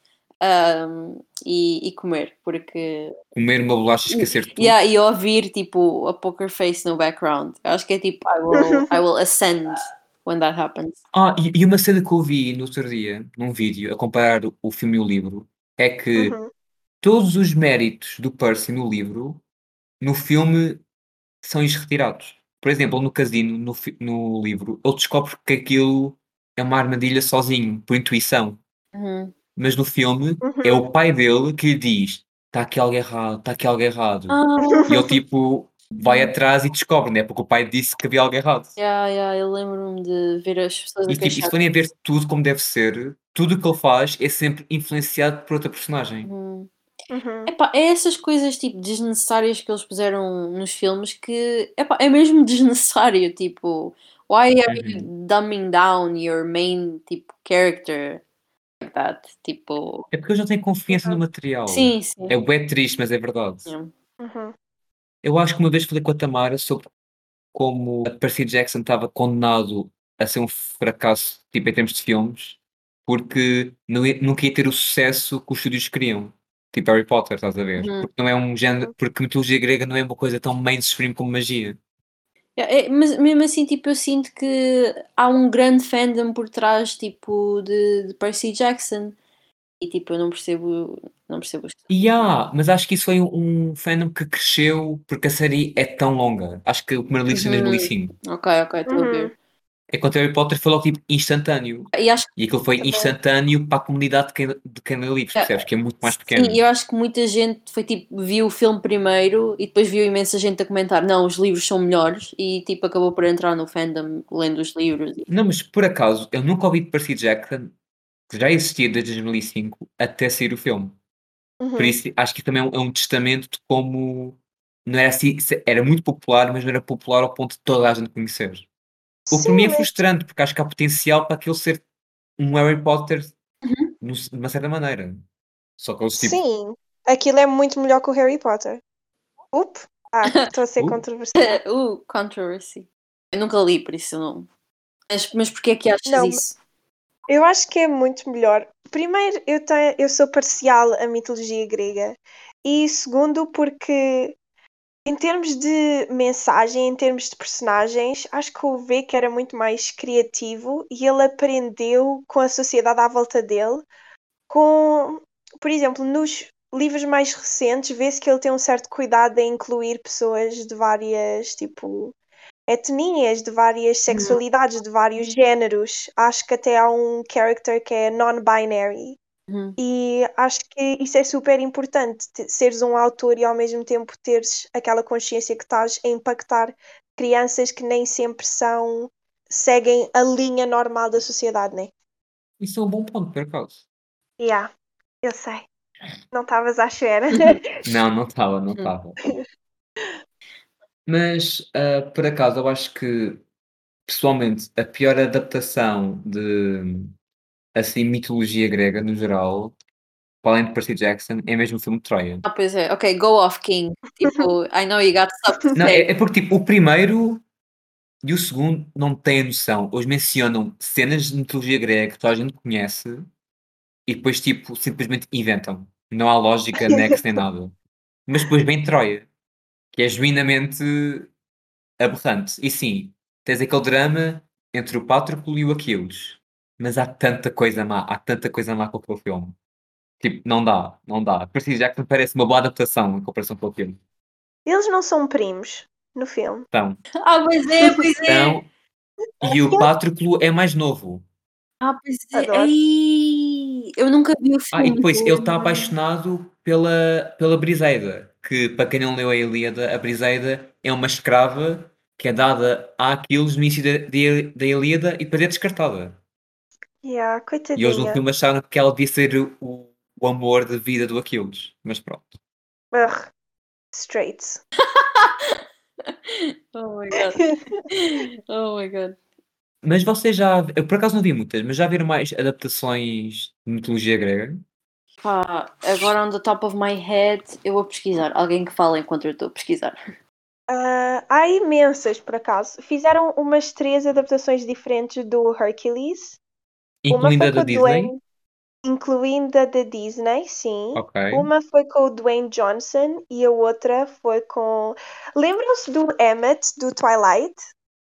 Speaker 2: Um, e, e comer, porque.
Speaker 1: Comer uma bolacha e esquecer tudo.
Speaker 2: Yeah, e ouvir tipo a poker face no background. Eu acho que é tipo I will, I will ascend when that happens.
Speaker 1: Ah, e, e uma cena que eu vi no outro dia, num vídeo, a comparar o, filme e o livro, é que
Speaker 3: Uhum.
Speaker 1: todos os méritos do Percy no livro, no filme, são-lhes retirados. Por exemplo, no casino, no, no livro, ele descobre que aquilo é uma armadilha sozinho, por intuição.
Speaker 2: Uhum.
Speaker 1: Mas no filme
Speaker 3: Uhum.
Speaker 1: é o pai dele que lhe diz: está aqui algo errado, está aqui algo errado.
Speaker 2: Ah,
Speaker 1: E ele tipo vai atrás e descobre, né? Porque o pai disse que havia algo errado.
Speaker 2: yeah, yeah, eu lembro-me de ver as pessoas
Speaker 1: E tipo, e forem a ver tudo como deve ser, tudo o que ele faz é sempre influenciado por outra personagem.
Speaker 2: Uhum.
Speaker 3: Uhum.
Speaker 2: Epá, é essas coisas tipo desnecessárias que eles puseram nos filmes que epá, é mesmo desnecessário. Tipo, why are you dumbing down your main tipo character that? Tipo,
Speaker 1: É porque eu já tenho confiança no material.
Speaker 2: sim, sim.
Speaker 1: É bué triste, mas é verdade.
Speaker 3: Uhum.
Speaker 1: Eu acho que uma vez falei com a Tamara sobre como a Percy Jackson estava condenado a ser um fracasso, tipo, em termos de filmes, porque não ia- nunca ia ter o sucesso que os estúdios queriam. Tipo Harry Potter, estás a ver?
Speaker 2: Uhum.
Speaker 1: Porque não é um género, porque mitologia grega não é uma coisa tão mainstream como magia.
Speaker 2: Yeah, é, mas mesmo assim, tipo, eu sinto que há um grande fandom por trás, tipo, de, de Percy Jackson. E tipo, eu não percebo, não percebo
Speaker 1: E há, mas acho que isso foi um, um fandom que cresceu porque a série é tão longa. Acho que o primeiro livro é em
Speaker 2: Uhum.
Speaker 1: 2005.
Speaker 2: Ok, ok, estou a
Speaker 3: Uhum.
Speaker 2: ver.
Speaker 1: Enquanto Harry Potter foi logo tipo instantâneo.
Speaker 2: E acho
Speaker 1: E aquilo foi instantâneo para a comunidade de quem, de quem lê livros,
Speaker 2: Yeah.
Speaker 1: percebes? Que é muito mais pequeno.
Speaker 2: Sim, eu acho que muita gente foi tipo, viu o filme primeiro e depois viu imensa gente a comentar, não, os livros são melhores e tipo acabou por entrar no fandom lendo os livros.
Speaker 1: Não, mas por acaso, eu nunca ouvi de Percy Jackson, que já existia desde 2005, até sair o filme.
Speaker 3: Uhum.
Speaker 1: Por isso, acho que também é um, é um testamento de como não era assim, era muito popular, mas não era popular ao ponto de toda a gente conhecer. O que mim é
Speaker 3: mas-
Speaker 1: frustrante, porque acho que há potencial para aquilo ser um Harry Potter
Speaker 2: Uhum.
Speaker 1: de uma certa maneira. Só que eles tipo.
Speaker 3: Sim, aquilo é muito melhor que o Harry Potter. Up! Ah, estou a ser
Speaker 1: Uh.
Speaker 3: controversial.
Speaker 2: uh, controversy. Eu nunca li, por isso não. Mas, mas porquê é que achas
Speaker 3: Não,
Speaker 2: isso?
Speaker 3: Eu acho que é muito melhor. Primeiro, eu, tenho, eu sou parcial à mitologia grega. E segundo, porque em termos de mensagem, em termos de personagens, acho que o Vic era muito mais criativo e ele aprendeu com a sociedade à volta dele. Com, por exemplo, nos livros mais recentes, vê-se que ele tem um certo cuidado em incluir pessoas de várias, tipo, etnias, de várias sexualidades, de vários géneros. Acho que até há um character que é non-binary.
Speaker 2: Uhum.
Speaker 3: E acho que isso é super importante, te- seres um autor e ao mesmo tempo teres aquela consciência que estás a impactar crianças que nem sempre são, seguem a linha normal da sociedade, né?
Speaker 1: Isso é um bom ponto, por acaso.
Speaker 3: Yeah, eu sei. Não estavas à espera.
Speaker 1: Não, não estava, não
Speaker 2: Hum.
Speaker 1: estava. Mas, ah, por acaso, eu acho que, pessoalmente, a pior adaptação de, assim, mitologia grega, no geral, para além de Percy Jackson, é mesmo o filme de Troia.
Speaker 2: Ah, pois é. Ok, go off, King. Tipo, I know you got stuff to
Speaker 1: Não, é, é porque, tipo, o primeiro e o segundo não têm noção. Eles mencionam cenas de mitologia grega que toda a gente conhece e depois, tipo, simplesmente inventam. Não há lógica, next nem nada. Mas depois vem Troia, que é genuinamente aberrante. E sim, tens aquele drama entre o Patroclo e o Aquiles. Mas há tanta coisa má, há tanta coisa má com aquele filme. Tipo, não dá, não dá. Percy Jackson parece uma boa adaptação em comparação com o filme.
Speaker 3: Eles não são primos no filme.
Speaker 1: Então,
Speaker 2: Ah, pois é, pois é.
Speaker 1: então e o Patroclo é mais novo.
Speaker 2: Ah, pois é. Ai, eu nunca vi o
Speaker 1: Ah,
Speaker 2: filme.
Speaker 1: e depois ele está apaixonado pela, pela Briseida, que para quem não leu a Ilíada, a Briseida é uma escrava que é dada a Aquiles no início da, da, da Ilíada e depois é descartada.
Speaker 3: Yeah,
Speaker 1: E eles no filme acharam que ela devia ser o, o amor de vida do Aquiles. Mas pronto.
Speaker 3: Ugh. Straight.
Speaker 2: Oh my god. Oh my god.
Speaker 1: Mas vocês já. Eu por acaso não vi muitas, mas já viram mais adaptações de mitologia grega?
Speaker 2: Pá, agora on the top of my head, eu vou pesquisar. Alguém que fala enquanto eu estou a pesquisar.
Speaker 3: Ah, há imensas, por acaso. Fizeram umas três adaptações diferentes do Hercules.
Speaker 1: Incluindo a da Disney?
Speaker 3: Dwayne, incluindo a da Disney, sim.
Speaker 1: Ok.
Speaker 3: Uma foi com o Dwayne Johnson e a outra foi com. Lembram-se do Emmett do Twilight?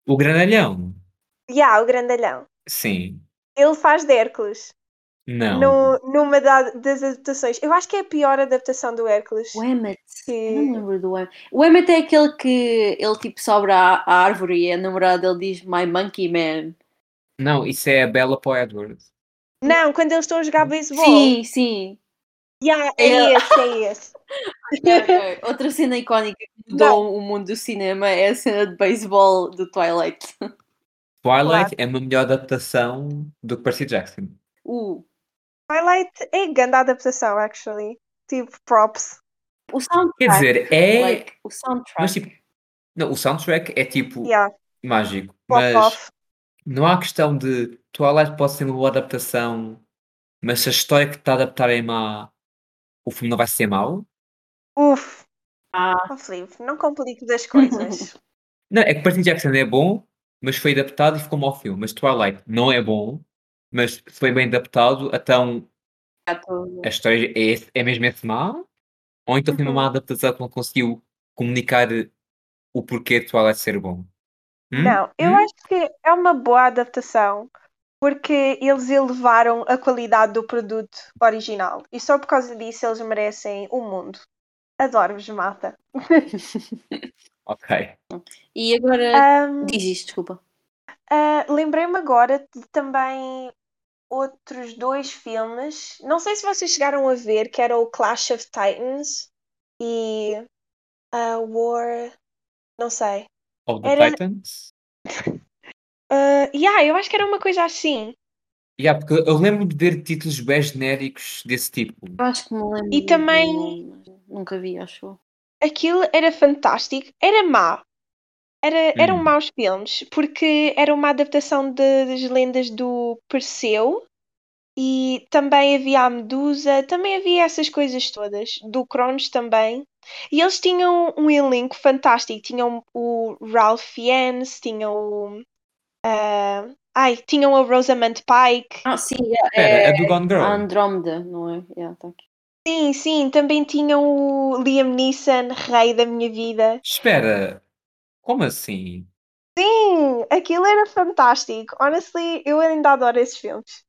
Speaker 1: O Grandalhão?
Speaker 3: Yeah, o grandalhão.
Speaker 1: Sim.
Speaker 3: Ele faz de Hércules.
Speaker 1: Não.
Speaker 3: no, numa da- das adaptações. Eu acho que é a pior adaptação do Hércules.
Speaker 2: O Emmet.
Speaker 3: Que-
Speaker 2: não me lembro do Emmet. O Emmet é aquele que ele tipo sobe à, à árvore e a namorada dele diz My Monkey Man.
Speaker 1: Não, isso é a Bella para o Edward.
Speaker 3: Não, quando eles estão a jogar beisebol.
Speaker 2: Sim, sim.
Speaker 3: Yeah,
Speaker 2: É.
Speaker 3: é esse, é esse.
Speaker 2: Outra cena icónica que mudou o mundo do cinema é a cena de beisebol do Twilight.
Speaker 1: Twilight é uma melhor adaptação do que Percy Jackson.
Speaker 2: Uh,
Speaker 3: Twilight é grande adaptação, actually. Tipo, props.
Speaker 2: o soundtrack.
Speaker 1: Quer dizer, é.
Speaker 2: like, o soundtrack.
Speaker 1: Mas tipo. Não, o soundtrack é tipo
Speaker 3: Yeah,
Speaker 1: mágico.
Speaker 3: pop
Speaker 1: Mas
Speaker 3: off.
Speaker 1: Não há questão de Twilight pode ser uma boa adaptação, mas se a história que está a adaptar é má, o filme não vai ser mau.
Speaker 3: Uf.
Speaker 2: Ah.
Speaker 3: Oh, Filipe, não compliques as coisas.
Speaker 1: Não, é que Percy Jackson é bom, mas foi adaptado e ficou mau filme. Mas Twilight não é bom, mas foi bem adaptado, então
Speaker 2: tô-
Speaker 1: a história é, esse- é mesmo esse má? Ou então foi uma má adaptação que não conseguiu comunicar o porquê de Twilight ser bom? Hum?
Speaker 3: Não, eu
Speaker 1: Hum?
Speaker 3: acho que é uma boa adaptação porque eles elevaram a qualidade do produto original e só por causa disso eles merecem o mundo. Adoro-vos, mata.
Speaker 1: Ok.
Speaker 2: E agora.
Speaker 3: Ahm,
Speaker 2: Diz isto, desculpa.
Speaker 3: ah, Lembrei-me agora de também outros dois filmes. Não sei se vocês chegaram a ver, que era o Clash of Titans e a War. Não sei.
Speaker 1: Of the
Speaker 3: Era-
Speaker 1: Titans?
Speaker 3: Uh, yeah, eu acho que era uma coisa assim.
Speaker 1: Yeah, porque eu lembro de ver títulos bem genéricos desse tipo.
Speaker 2: Acho que me lembro.
Speaker 3: E também-
Speaker 2: Nunca vi, acho.
Speaker 3: Aquilo era fantástico. Era má. Era, eram
Speaker 1: Hum.
Speaker 3: maus filmes, porque era uma adaptação de- das lendas do Perseu e também havia a Medusa, também havia essas coisas todas, do Cronos também. E eles tinham um elenco fantástico. Tinham o Ralph Fiennes, tinham o. ah, ai, tinham a Rosamund Pike.
Speaker 2: Ah, sim,
Speaker 1: Espera,
Speaker 2: é,
Speaker 1: é do Gone Girl.
Speaker 2: a Andrómeda, não é? Yeah, tá aqui.
Speaker 3: Sim, sim, também tinham o Liam Neeson, rei da minha vida.
Speaker 1: Espera, como assim?
Speaker 3: Sim, aquilo era fantástico. Honestly, eu ainda adoro esses filmes.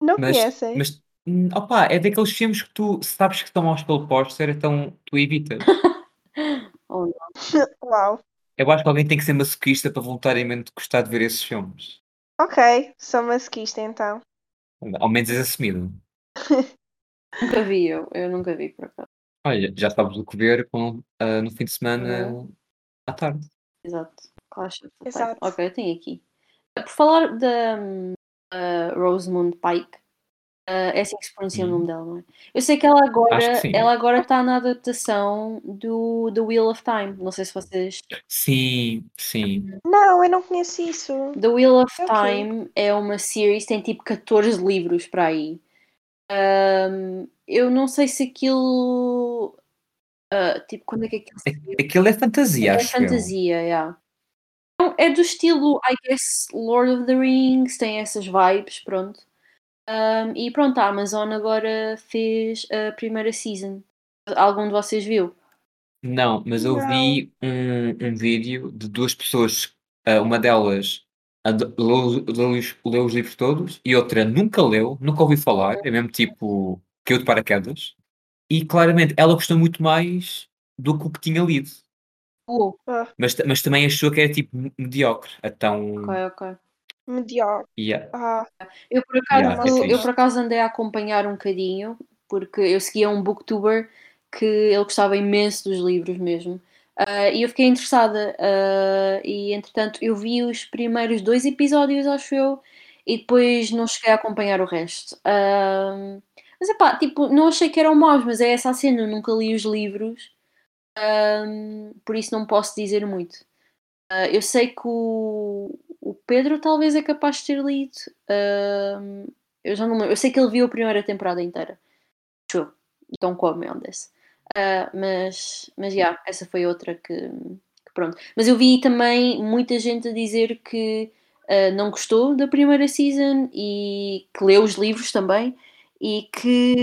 Speaker 3: Não
Speaker 1: Mas,
Speaker 3: conhecem?
Speaker 1: mas hum, opa, é daqueles filmes que tu sabes que estão maus pelo póster, então tu evitas.
Speaker 2: Oh, não.
Speaker 3: Uau.
Speaker 1: Eu acho que alguém tem que ser masoquista para voluntariamente gostar de ver esses filmes.
Speaker 3: Ok, sou masoquista então.
Speaker 1: Ao menos és assumido.
Speaker 2: Nunca vi, eu, eu nunca vi por acaso.
Speaker 1: Olha, já sabes o que ver com, ah, no fim de semana à tarde.
Speaker 2: Exato. Clash of the
Speaker 3: Exato.
Speaker 2: Ok, eu tenho aqui. Por falar da hum, uh, Rosamund Pike, uh, é assim que se pronuncia o
Speaker 1: Hum.
Speaker 2: nome dela, não é? Eu sei que ela agora
Speaker 1: que
Speaker 2: ela agora está na adaptação do The Wheel of Time. Não sei se vocês.
Speaker 1: Sim, sim.
Speaker 3: Não, eu não conheço isso.
Speaker 2: The Wheel of
Speaker 3: Ok.
Speaker 2: Time é uma series, tem tipo 14 livros para aí. Um, eu não sei se aquilo. uh, tipo, quando é que aquilo saiu?
Speaker 1: Aquilo é fantasia,
Speaker 2: É
Speaker 1: acho eu.
Speaker 2: fantasia, yeah. Então, É do estilo, I guess, Lord of the Rings, tem essas vibes, pronto. Um, e pronto, a Amazon agora fez a primeira season. Algum de vocês viu?
Speaker 1: Não, mas eu vi um, um vídeo de duas pessoas, ah, uma delas leu, leu os- leu os livros todos e outra nunca leu, nunca ouviu falar, é mesmo tipo caiu de paraquedas. E claramente ela gostou muito mais do que o que tinha lido,
Speaker 2: Uh,
Speaker 1: mas, mas também achou que era tipo me- mediocre. Então,
Speaker 2: ok, ok.
Speaker 3: Mediocre.
Speaker 1: yeah.
Speaker 3: Ah,
Speaker 2: Eu por, acaso,
Speaker 1: Yeah, é
Speaker 2: eu por acaso andei a acompanhar um bocadinho, porque eu seguia um booktuber que ele gostava imenso dos livros mesmo. Ah, e eu fiquei interessada. ah, e entretanto eu vi os primeiros dois episódios, acho eu, e depois não cheguei a acompanhar o resto. Ah, mas epá, tipo, não achei que eram maus, mas é essa a cena, eu nunca li os livros, por isso não posso dizer muito. Ah, eu sei que o, o Pedro talvez é capaz de ter lido. Ahm, eu já não lembro. Eu sei que ele viu a primeira temporada inteira. Eu. Don't quote me on this. Ah, mas, mas, yeah, essa foi outra que, que pronto. Mas eu vi também muita gente a dizer que ah, não gostou da primeira season e que leu os livros também e que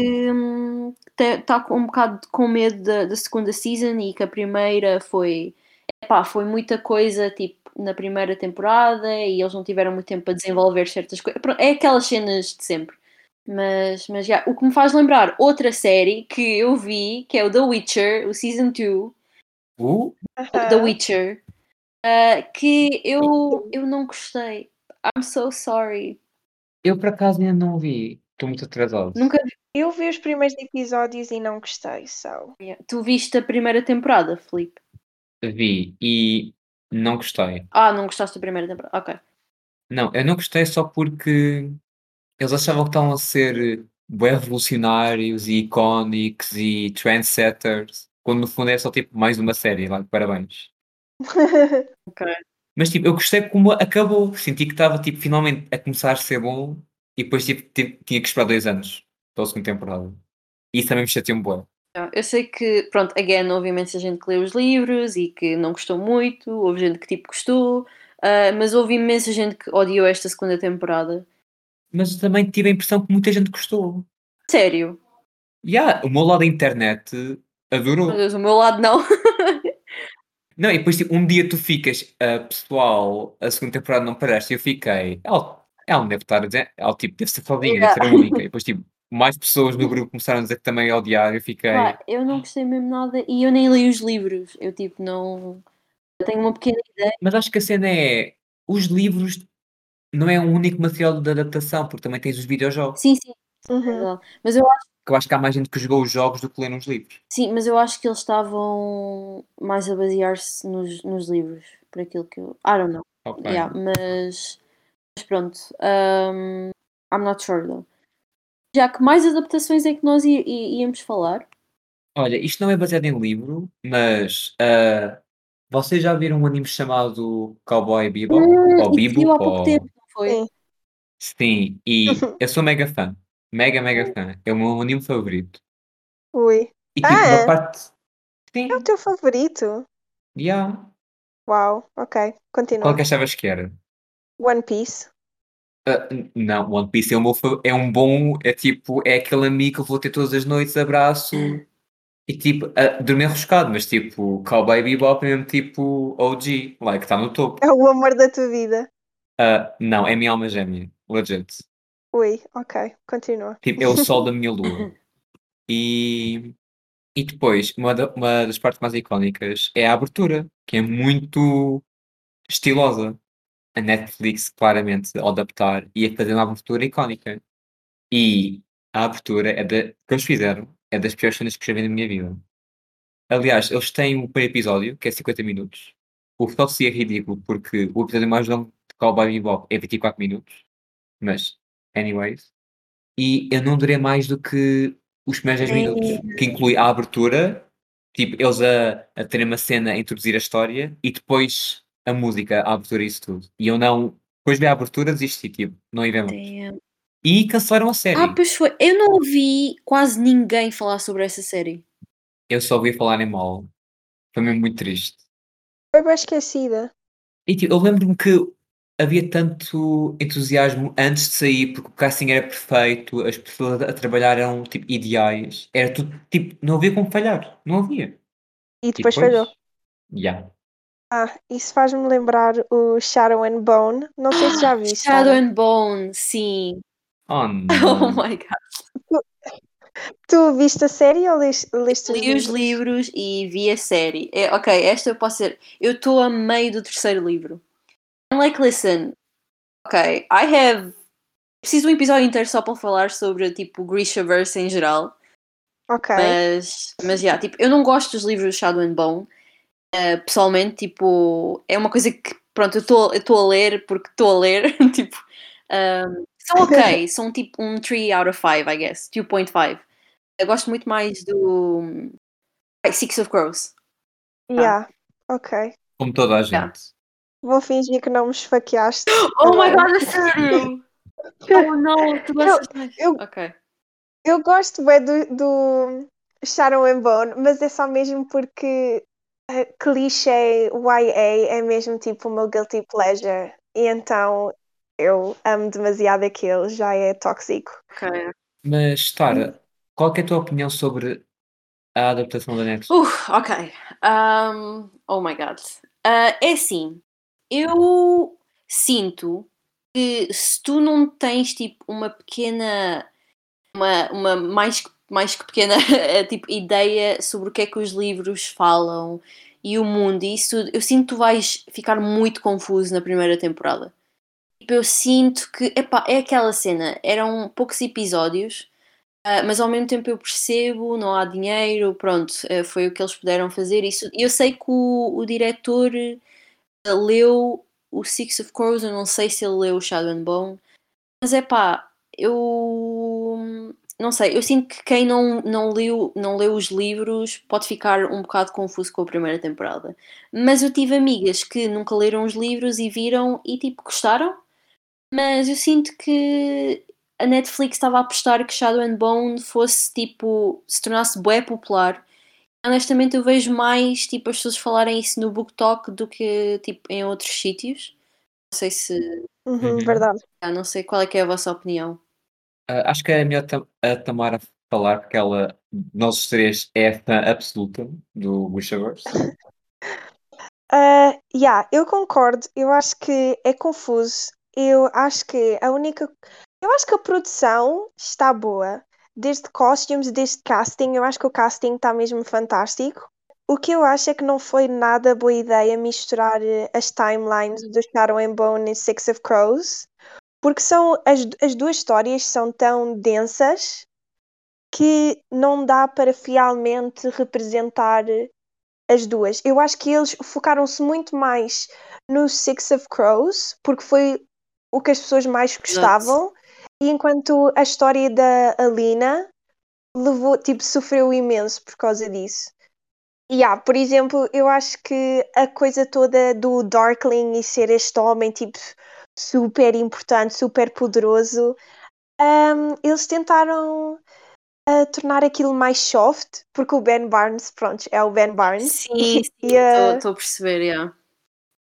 Speaker 2: está com um bocado com medo da, da segunda season e que a primeira foi epá, foi muita coisa tipo na primeira temporada e eles não tiveram muito tempo para desenvolver certas coisas. É aquelas cenas de sempre. Mas, mas já, o que me faz lembrar outra série que eu vi, que é o The Witcher, o Season 2,
Speaker 1: Uh,
Speaker 2: The Witcher, uh, que eu, eu não gostei. I'm so sorry.
Speaker 1: eu por acaso ainda não vi. Estou muito atrasado.
Speaker 2: Nunca vi.
Speaker 3: Eu vi os primeiros episódios e não gostei, so.
Speaker 2: Tu viste a primeira temporada, Felipe?
Speaker 1: Vi e não gostei.
Speaker 2: Ah, não gostaste da primeira temporada. Ok.
Speaker 1: Não, eu não gostei só porque eles achavam que estavam a ser revolucionários e icónicos e trendsetters, quando no fundo é só tipo mais uma série, lá, parabéns.
Speaker 2: Ok.
Speaker 1: Mas tipo, eu gostei como acabou. Senti que estava tipo finalmente a começar a ser bom e depois tipo, tinha que esperar dois anos pela segunda temporada. E isso também me chateou um bué.
Speaker 2: Eu sei que, pronto, again, houve imensa gente que leu os livros e que não gostou muito, houve gente que tipo gostou, ah, mas houve imensa gente que odiou esta segunda temporada.
Speaker 1: Mas também tive a impressão que muita gente gostou.
Speaker 2: Sério?
Speaker 1: E ah, o meu lado da internet adorou.
Speaker 2: Meu Deus, o meu lado não.
Speaker 1: Não, e depois tipo, um dia tu ficas, ah, pessoal, a segunda temporada não paraste, e eu fiquei, ela, ela não deve estar a dizer, ela tipo, deve ser fodinha, deve ser a única. E depois tipo, mais pessoas no grupo começaram a dizer que também a odiar, eu fiquei,
Speaker 2: Pá, eu não gostei mesmo nada e eu nem li os livros. Eu tipo, não. Eu tenho uma pequena ideia.
Speaker 1: mas acho que a cena é, os livros não é o único material de adaptação, porque também tens os videojogos.
Speaker 2: Sim, sim, é
Speaker 3: Uhum.
Speaker 2: verdade. Mas eu acho,
Speaker 1: Que eu acho que há mais gente que jogou os jogos do que lê nos livros.
Speaker 2: sim, mas eu acho que eles estavam mais a basear-se nos, nos livros, por aquilo que eu. I don't know.
Speaker 1: Ok.
Speaker 2: Yeah, mas, mas pronto. um, I'm not sure though. Já que mais adaptações é que nós íamos falar?
Speaker 1: Olha, isto não é baseado em livro, mas ah, vocês já viram um anime chamado Cowboy Bebop?
Speaker 2: Hum,
Speaker 1: ou
Speaker 2: saiu há
Speaker 1: Bebop?
Speaker 2: pouco
Speaker 1: Ou...
Speaker 2: tempo, não foi?
Speaker 3: Sim.
Speaker 1: Sim, e eu sou mega fã. Mega, mega fã. É o meu anime favorito.
Speaker 3: Ui.
Speaker 1: E tipo,
Speaker 3: Ah,
Speaker 1: uma
Speaker 3: é?
Speaker 1: parte. Sim,
Speaker 3: É o teu favorito?
Speaker 1: yeah.
Speaker 3: Uau, ok. Continua.
Speaker 1: Qual que achavas que era?
Speaker 3: One Piece.
Speaker 1: N- não, One Piece é, o meu, é um bom. É tipo, é aquele amigo que eu vou ter todas as noites, abraço e tipo, a dormir arroscado, mas tipo, Cowboy Bebop é mesmo tipo OG, like, está no topo.
Speaker 3: É o amor da tua vida.
Speaker 1: Ah, não, é minha alma gêmea, legit.
Speaker 3: Ui, ok. Continua.
Speaker 1: Tipo, é o sol da minha lua. E, e depois, uma, da- uma das partes mais icónicas é a abertura, que é muito estilosa. A Netflix, claramente, ao adaptar e a fazer uma abertura icónica. E a abertura é da, que eles fizeram é das piores cenas que já vi na minha vida. Aliás, eles têm o primeiro episódio, que é 50 minutos. O que só se é ridículo, porque o episódio mais longo de Cowboy Bebop é 24 minutos. Mas, anyways. E eu não durei mais do que os primeiros 10 minutos, que inclui a abertura, tipo, eles a, a terem uma cena a introduzir a história, e depois a música, a abertura e isso tudo. E eu não... Depois vi a abertura, desisti, tipo, não ia ver mais.
Speaker 2: Damn.
Speaker 1: E cancelaram a série.
Speaker 2: Ah, pois foi. Eu não ouvi quase ninguém falar sobre essa série.
Speaker 1: Eu só ouvi falarem mal. Foi mesmo muito triste.
Speaker 3: Foi bem esquecida.
Speaker 1: E tipo, eu lembro-me que havia tanto entusiasmo antes de sair, porque o casting era perfeito, as pessoas a trabalhar eram tipo ideais, era tudo tipo, não havia como falhar, não havia.
Speaker 3: E
Speaker 1: E
Speaker 3: depois falhou.
Speaker 1: Yeah.
Speaker 3: Ah, isso faz-me lembrar o Shadow and Bone. Não sei se já viste.
Speaker 2: Shadow and Bone, sim.
Speaker 1: Oh
Speaker 2: Oh
Speaker 1: não.
Speaker 2: my god.
Speaker 3: Tu viste a série ou leste, leste os
Speaker 2: Li os livros e vi a série. É, ok, esta eu posso ser. Eu estou a meio do terceiro livro. I'm like, listen, ok, I have. Preciso de um episódio inteiro só para falar sobre tipo o Grishaverse em geral.
Speaker 3: Ok.
Speaker 2: Mas, mas yeah, tipo, eu não gosto dos livros de Shadow and Bone. Eh, pessoalmente, tipo, é uma coisa que, pronto, eu estou eu estou a ler porque estou a ler. tipo, um, são ok, são tipo um 3 out of 5, I guess. 2.5. Eu gosto muito mais do Six of Crows.
Speaker 3: Yeah. Ok.
Speaker 1: Como toda a gente.
Speaker 2: Yeah.
Speaker 3: Vou fingir que não me esfaqueaste.
Speaker 2: Oh my
Speaker 3: agora.
Speaker 2: god, é sério! Oh não, tu gostas
Speaker 3: eu-
Speaker 2: Ok.
Speaker 3: Eu gosto bem do, do Shadow and Bone, mas é só mesmo porque clichê YA é mesmo tipo o meu guilty pleasure. E então eu amo demasiado aquilo, já é tóxico.
Speaker 2: ok.
Speaker 1: Mas, Tara, qual que é a tua opinião sobre a adaptação da Netflix?
Speaker 2: Uh, ok. Um, oh my god. Uh, é assim, eu sinto que se tu não tens tipo uma pequena uma, uma mais, mais que pequena tipo, ideia sobre o que é que os livros falam e o mundo e isso eu sinto que tu vais ficar muito confuso na primeira temporada. Tipo, eu sinto que, epá, é aquela cena, eram poucos episódios, uh, mas ao mesmo tempo eu percebo, não há dinheiro, pronto, uh, foi o que eles puderam fazer. Isso, eu sei que o, o diretor uh, leu o Six of Crows, eu não sei se ele leu o Shadow and Bone, mas é pá, eu não sei, eu sinto que quem não, não, leu, não leu os livros pode ficar um bocado confuso com a primeira temporada. Mas eu tive amigas que nunca leram os livros e viram e tipo gostaram. Mas eu sinto que a Netflix estava a apostar que Shadow and Bone fosse tipo, se tornasse bué popular. Honestamente eu vejo mais tipo as pessoas falarem isso no Book Talk do que tipo em outros sítios. Não sei se.
Speaker 3: Uhum,
Speaker 1: Uhum.
Speaker 3: verdade.
Speaker 2: Ah, não sei qual é que é a vossa opinião.
Speaker 1: Ah, acho que é melhor tam- a Tamara falar, porque ela, nós três, é fã absoluta do Wishaverse.
Speaker 3: Ah, yeah, eu concordo. Eu acho que é confuso. Eu acho que a única. Eu acho que a produção está boa. Desde costumes, desde casting. Eu acho que o casting está mesmo fantástico. O que eu acho é que não foi nada boa ideia misturar eh, as timelines do Shadow and Bone e Six of Crows. Porque são as, as duas histórias são tão densas que não dá para fielmente representar as duas. Eu acho que eles focaram-se muito mais no Six of Crows, porque foi o que as pessoas mais gostavam, e enquanto a história da Alina levou, tipo, sofreu imenso por causa disso. E há, por exemplo, eu acho que a coisa toda do Darkling e ser este homem, tipo, super importante, super poderoso, um, eles tentaram uh, tornar aquilo mais soft, porque o Ben Barnes, pronto, é o Ben Barnes.
Speaker 2: Sim,
Speaker 3: E a-
Speaker 2: estou a perceber, yeah.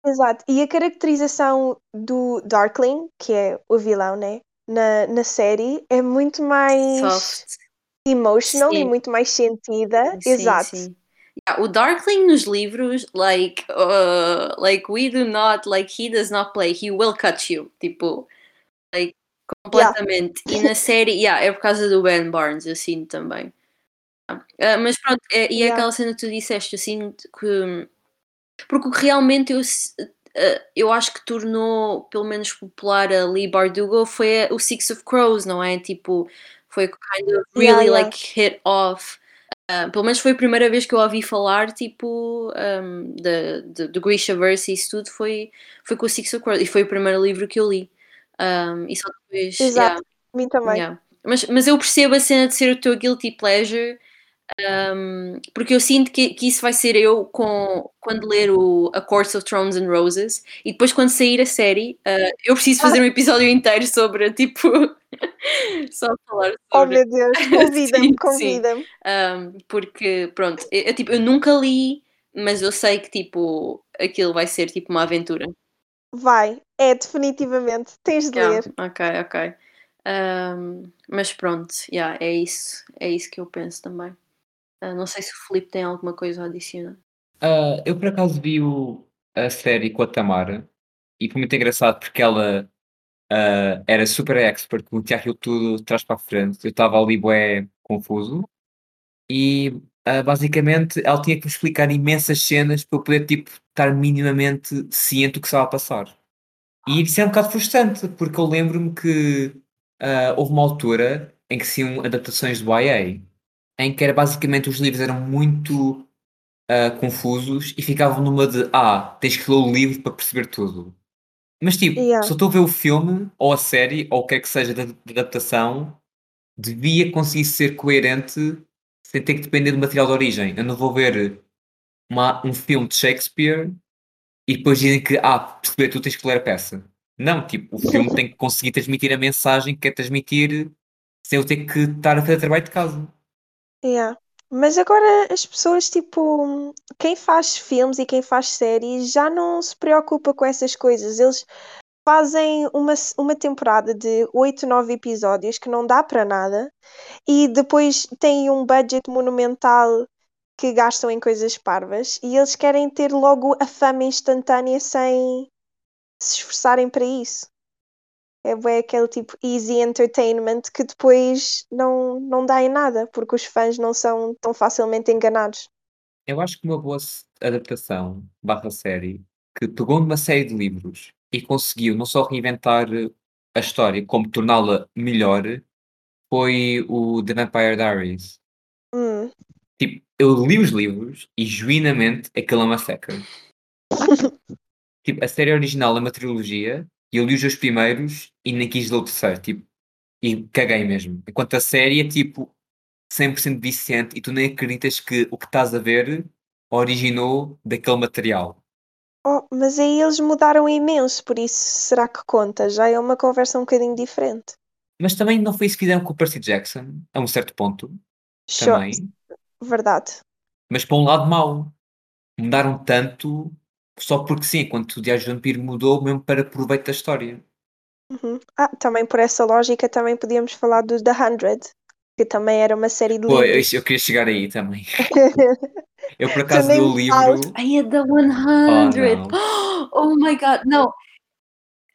Speaker 3: Exato. E a caracterização do Darkling, que é o vilão, né? Na, na série, é muito mais
Speaker 2: Soft.
Speaker 3: emotional e
Speaker 2: Sim.
Speaker 3: muito mais sentida.
Speaker 2: Sim,
Speaker 3: Exato.
Speaker 2: sim. Yeah, o Darkling nos livros, like, uh, like we do not, like he does not play, he will cut you, tipo, like, completamente. E na série, yeah, é por causa do Ben Barnes, eu sinto também. Ah, mas pronto, é, e é
Speaker 3: Yeah.
Speaker 2: aquela cena que tu disseste, eu sinto que. Porque o que realmente eu, ah, eu acho que tornou, pelo menos, popular a Lee Bardugo foi o Six of Crows, não é? Tipo, foi kind of really
Speaker 3: Yeah, yeah.
Speaker 2: like hit off. Ah, pelo menos foi a primeira vez que eu ouvi falar, tipo, um, do Grishaverse e isso tudo foi, foi com o Six Crows. E foi o primeiro livro que eu li. Um, e só depois.
Speaker 3: Exato.
Speaker 2: yeah,
Speaker 3: mim também.
Speaker 2: Yeah. Mas, mas eu percebo a cena de ser o teu guilty pleasure, um, porque eu sinto que, que isso vai ser eu com, quando ler o A Course of Thrones and Roses e depois quando sair a série, uh, eu preciso fazer um episódio inteiro sobre, tipo, só falar
Speaker 3: Oh
Speaker 2: sobre.
Speaker 3: meu Deus, convida-me, convida-me.
Speaker 2: um, porque, pronto, eu, eu, tipo, eu nunca li, mas eu sei que, tipo, aquilo vai ser, tipo, uma aventura.
Speaker 3: Vai, é definitivamente. Tens de
Speaker 2: Yeah,
Speaker 3: ler.
Speaker 2: ok, ok. Um, mas pronto, yeah, é isso. É isso que eu penso também. Uh, não sei se o Filipe tem alguma coisa a adicionar.
Speaker 1: Ah, eu por acaso vi o- a série com a Tamara e foi muito engraçado porque ela ah, era super expert, conhecia aquilo tudo trás para a frente. Eu estava ali bué confuso e ah, basicamente ela tinha que me explicar imensas cenas para eu poder tipo, estar minimamente ciente do que estava a passar. E isso é um bocado frustrante porque eu lembro-me que ah, houve uma altura em que iam adaptações do YA em que era basicamente os livros eram muito ah, confusos e ficavam numa de ah, tens que ler o livro para perceber tudo. Mas tipo,
Speaker 3: Yeah.
Speaker 1: se eu estou a ver o filme ou a série ou o que é que seja de, de adaptação, devia conseguir ser coerente sem ter que depender do material de origem. Eu não vou ver uma- um filme de Shakespeare e depois dizem que ah, perceber tu tens que ler a peça. Não, tipo, o filme tem que conseguir transmitir a mensagem que quer transmitir sem eu ter que estar a fazer trabalho de casa.
Speaker 3: Yeah. Mas agora as pessoas, tipo, quem faz filmes e quem faz séries já não se preocupa com essas coisas. Eles fazem uma, uma temporada de 8, 9 episódios que não dá para nada e depois têm um budget monumental que gastam em coisas parvas e eles querem ter logo a fama instantânea sem se esforçarem para isso. É bué aquele tipo easy entertainment que depois não, não dá em nada, porque os fãs não são tão facilmente enganados.
Speaker 1: Eu acho que uma boa adaptação barra série que pegou numa série de livros e conseguiu não só reinventar a história, como torná-la melhor, foi o The Vampire Diaries.
Speaker 3: Hum.
Speaker 1: Tipo, eu li os livros e genuinamente aquilo é uma seca. Tipo, a série original é uma trilogia eu li os dois primeiros e nem quis ler o terceiro, tipo, e caguei mesmo. Enquanto a série é tipo 100% viciante e tu nem acreditas que o que estás a ver originou daquele material.
Speaker 3: Oh, mas aí eles mudaram imenso, por isso será que conta? Já é uma conversa um bocadinho diferente.
Speaker 1: Mas também não foi isso que fizeram com o Percy Jackson, a um certo ponto,
Speaker 3: Sure,
Speaker 1: também.
Speaker 3: Verdade.
Speaker 1: Mas para um lado mau. Mudaram tanto só porque sim, enquanto o Diário de Vampiro mudou mesmo para proveito da história.
Speaker 3: Uhum. Ah, também por essa lógica também podíamos falar do The Hundred, que também era uma série de
Speaker 1: Pô, eu,
Speaker 3: livros.
Speaker 1: eu queria chegar aí também. Eu por acaso
Speaker 3: nem
Speaker 1: li o
Speaker 3: me fales.
Speaker 1: livro.
Speaker 2: Ai, é da 100.
Speaker 1: não.
Speaker 2: Oh, my god, não.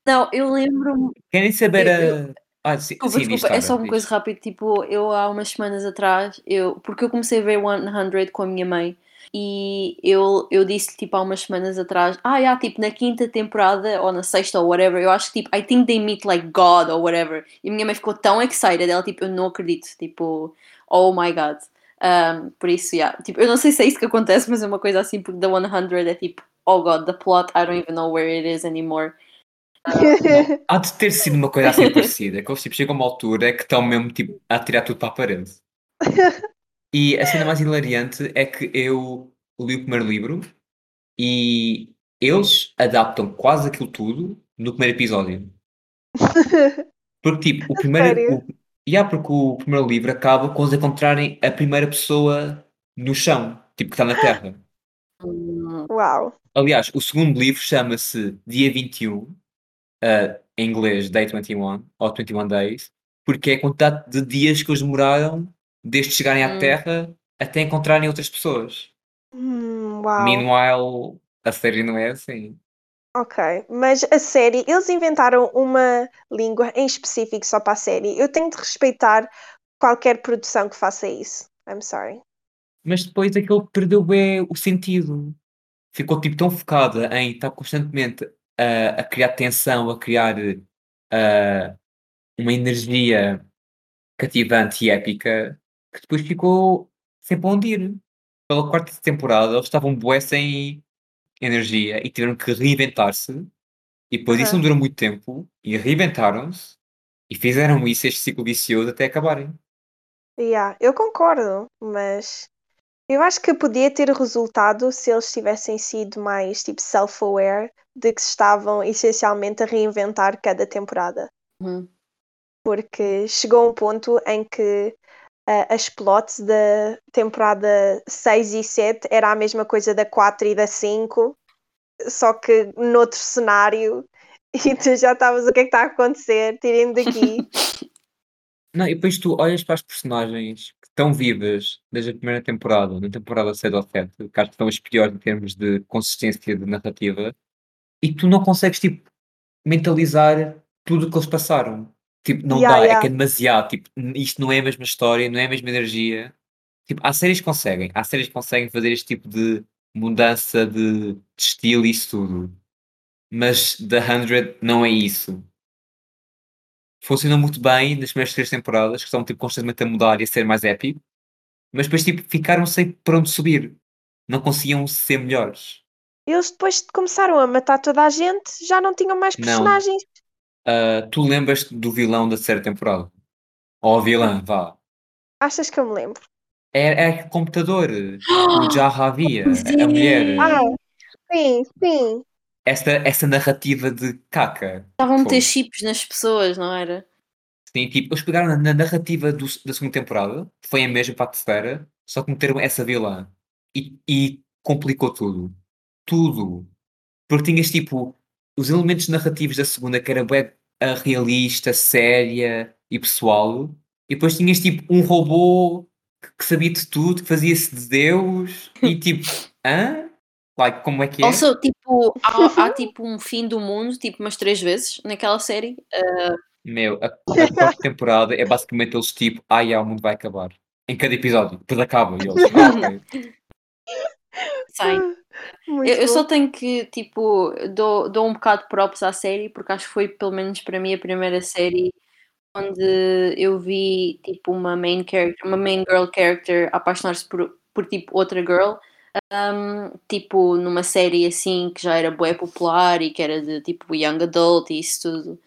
Speaker 2: Não, eu lembro-me.
Speaker 1: Querem saber
Speaker 2: Eu-
Speaker 1: a. Ah, sim,
Speaker 2: Desculpa,
Speaker 1: sim,
Speaker 2: desculpa, é
Speaker 1: Sara,
Speaker 2: só uma coisa rápida. Tipo, eu há umas semanas atrás, eu, porque eu comecei a ver 100 com a minha mãe e eu, eu disse tipo há umas semanas atrás, ah, já, tipo na quinta temporada ou na sexta ou whatever, eu acho que tipo, I think they meet like God or whatever. E a minha mãe ficou tão excited, ela tipo, eu não acredito, tipo, oh my god. Um, por isso, yeah. tipo, eu não sei se é isso que acontece, mas é uma coisa assim, porque The 100 é tipo, oh god, the plot, I don't even know where it is anymore.
Speaker 1: Há de ter sido uma coisa assim parecida, que eles tipo, chegam a uma altura que estão mesmo tipo, a tirar tudo para a parede. E a cena mais hilariante é que eu li o primeiro livro e eles adaptam quase aquilo tudo no primeiro episódio. Porque tipo, o primeiro. O, yeah, porque o primeiro livro acaba com eles encontrarem a primeira pessoa no chão, tipo que está na Terra.
Speaker 3: Uau.
Speaker 1: Aliás, o segundo livro chama-se Dia 21, ah, em inglês Day 21, ou 21 Days, porque é a quantidade de dias que eles demoraram desde chegarem à
Speaker 2: Hum.
Speaker 1: Terra até encontrarem outras pessoas.
Speaker 3: Hum, uau.
Speaker 1: Meanwhile, a série não é assim.
Speaker 3: Ok, mas a série, eles inventaram uma língua em específico só para a série. Eu tenho de respeitar qualquer produção que faça isso. I'm sorry.
Speaker 1: Mas depois aquilo perdeu bem o sentido. Ficou tipo tão focada em estar constantemente a, a criar tensão, a criar ah, uma energia cativante e épica, que depois ficou sempre a onde Pela quarta temporada eles estavam bué sem energia e tiveram que reinventar-se. E depois isso não durou muito tempo e reinventaram-se e fizeram isso, este ciclo vicioso, até acabarem.
Speaker 3: Yeah, eu concordo, mas eu acho que podia ter resultado se eles tivessem sido mais tipo self-aware de que se estavam essencialmente a reinventar cada temporada.
Speaker 2: uhum.
Speaker 3: Porque chegou um ponto em que as plots da temporada 6 e 7 era a mesma coisa da 4 e da 5, só que noutro cenário, e tu já estavas o que é que está a acontecer, tirem daqui.
Speaker 1: Não, e depois tu olhas para as personagens que estão vivas desde a primeira temporada, na temporada 6 ou 7, que acho que são as piores em termos de consistência de narrativa, e tu não consegues, tipo, mentalizar tudo o que eles passaram. Tipo, não
Speaker 3: Yeah,
Speaker 1: dá, é
Speaker 3: yeah.
Speaker 1: que é demasiado, tipo, isto não é a mesma história, não é a mesma energia. Tipo, há séries que conseguem, há séries que conseguem fazer este tipo de mudança de, de estilo e isso tudo. Mas The 100 não é isso. Funcionou muito bem nas primeiras três temporadas, que estão tipo, constantemente a mudar e a ser mais épico, mas depois tipo, ficaram sem para onde subir. Não conseguiam ser melhores.
Speaker 3: Eles depois começaram a matar toda a gente, já não tinham mais personagens.
Speaker 1: Ah, tu lembras-te do vilão da terceira temporada? Ou vilã, vá.
Speaker 3: Achas que eu me lembro?
Speaker 1: É, é aquele computador, o Jarra havia, a mulher.
Speaker 3: Ah, sim, sim.
Speaker 1: Essa, essa narrativa de caca.
Speaker 2: Estavam a meter chips nas pessoas, não era?
Speaker 1: Sim, tipo, eles pegaram na, na narrativa do- da segunda temporada, que foi a mesma para a terceira, só que meteram essa vilã. E, e complicou tudo. Tudo. Porque tinhas, tipo, os elementos narrativos da segunda, que era ah, realista, séria e pessoal, e depois tinhas, tipo, um robô que, que sabia de tudo, que fazia-se de Deus, e tipo, hã? Like, como é que é?
Speaker 2: Also, tipo, há, há, tipo um fim do mundo, tipo umas três vezes naquela série. Uh,
Speaker 1: Meu, a, a quarta temporada é basicamente eles tipo, ai, ah, o mundo vai acabar. Em cada episódio, depois acaba. E eles, ah, ok.
Speaker 2: Sim. Eu, eu, só tenho que, tipo, dou, dou um bocado de props à série, porque acho que foi, pelo menos para mim, a primeira série onde eu vi, tipo, uma main character, uma main girl character apaixonar-se por, por, tipo, outra girl. Um, tipo, numa série assim que já era bué popular e que era de tipo young adult e isso tudo.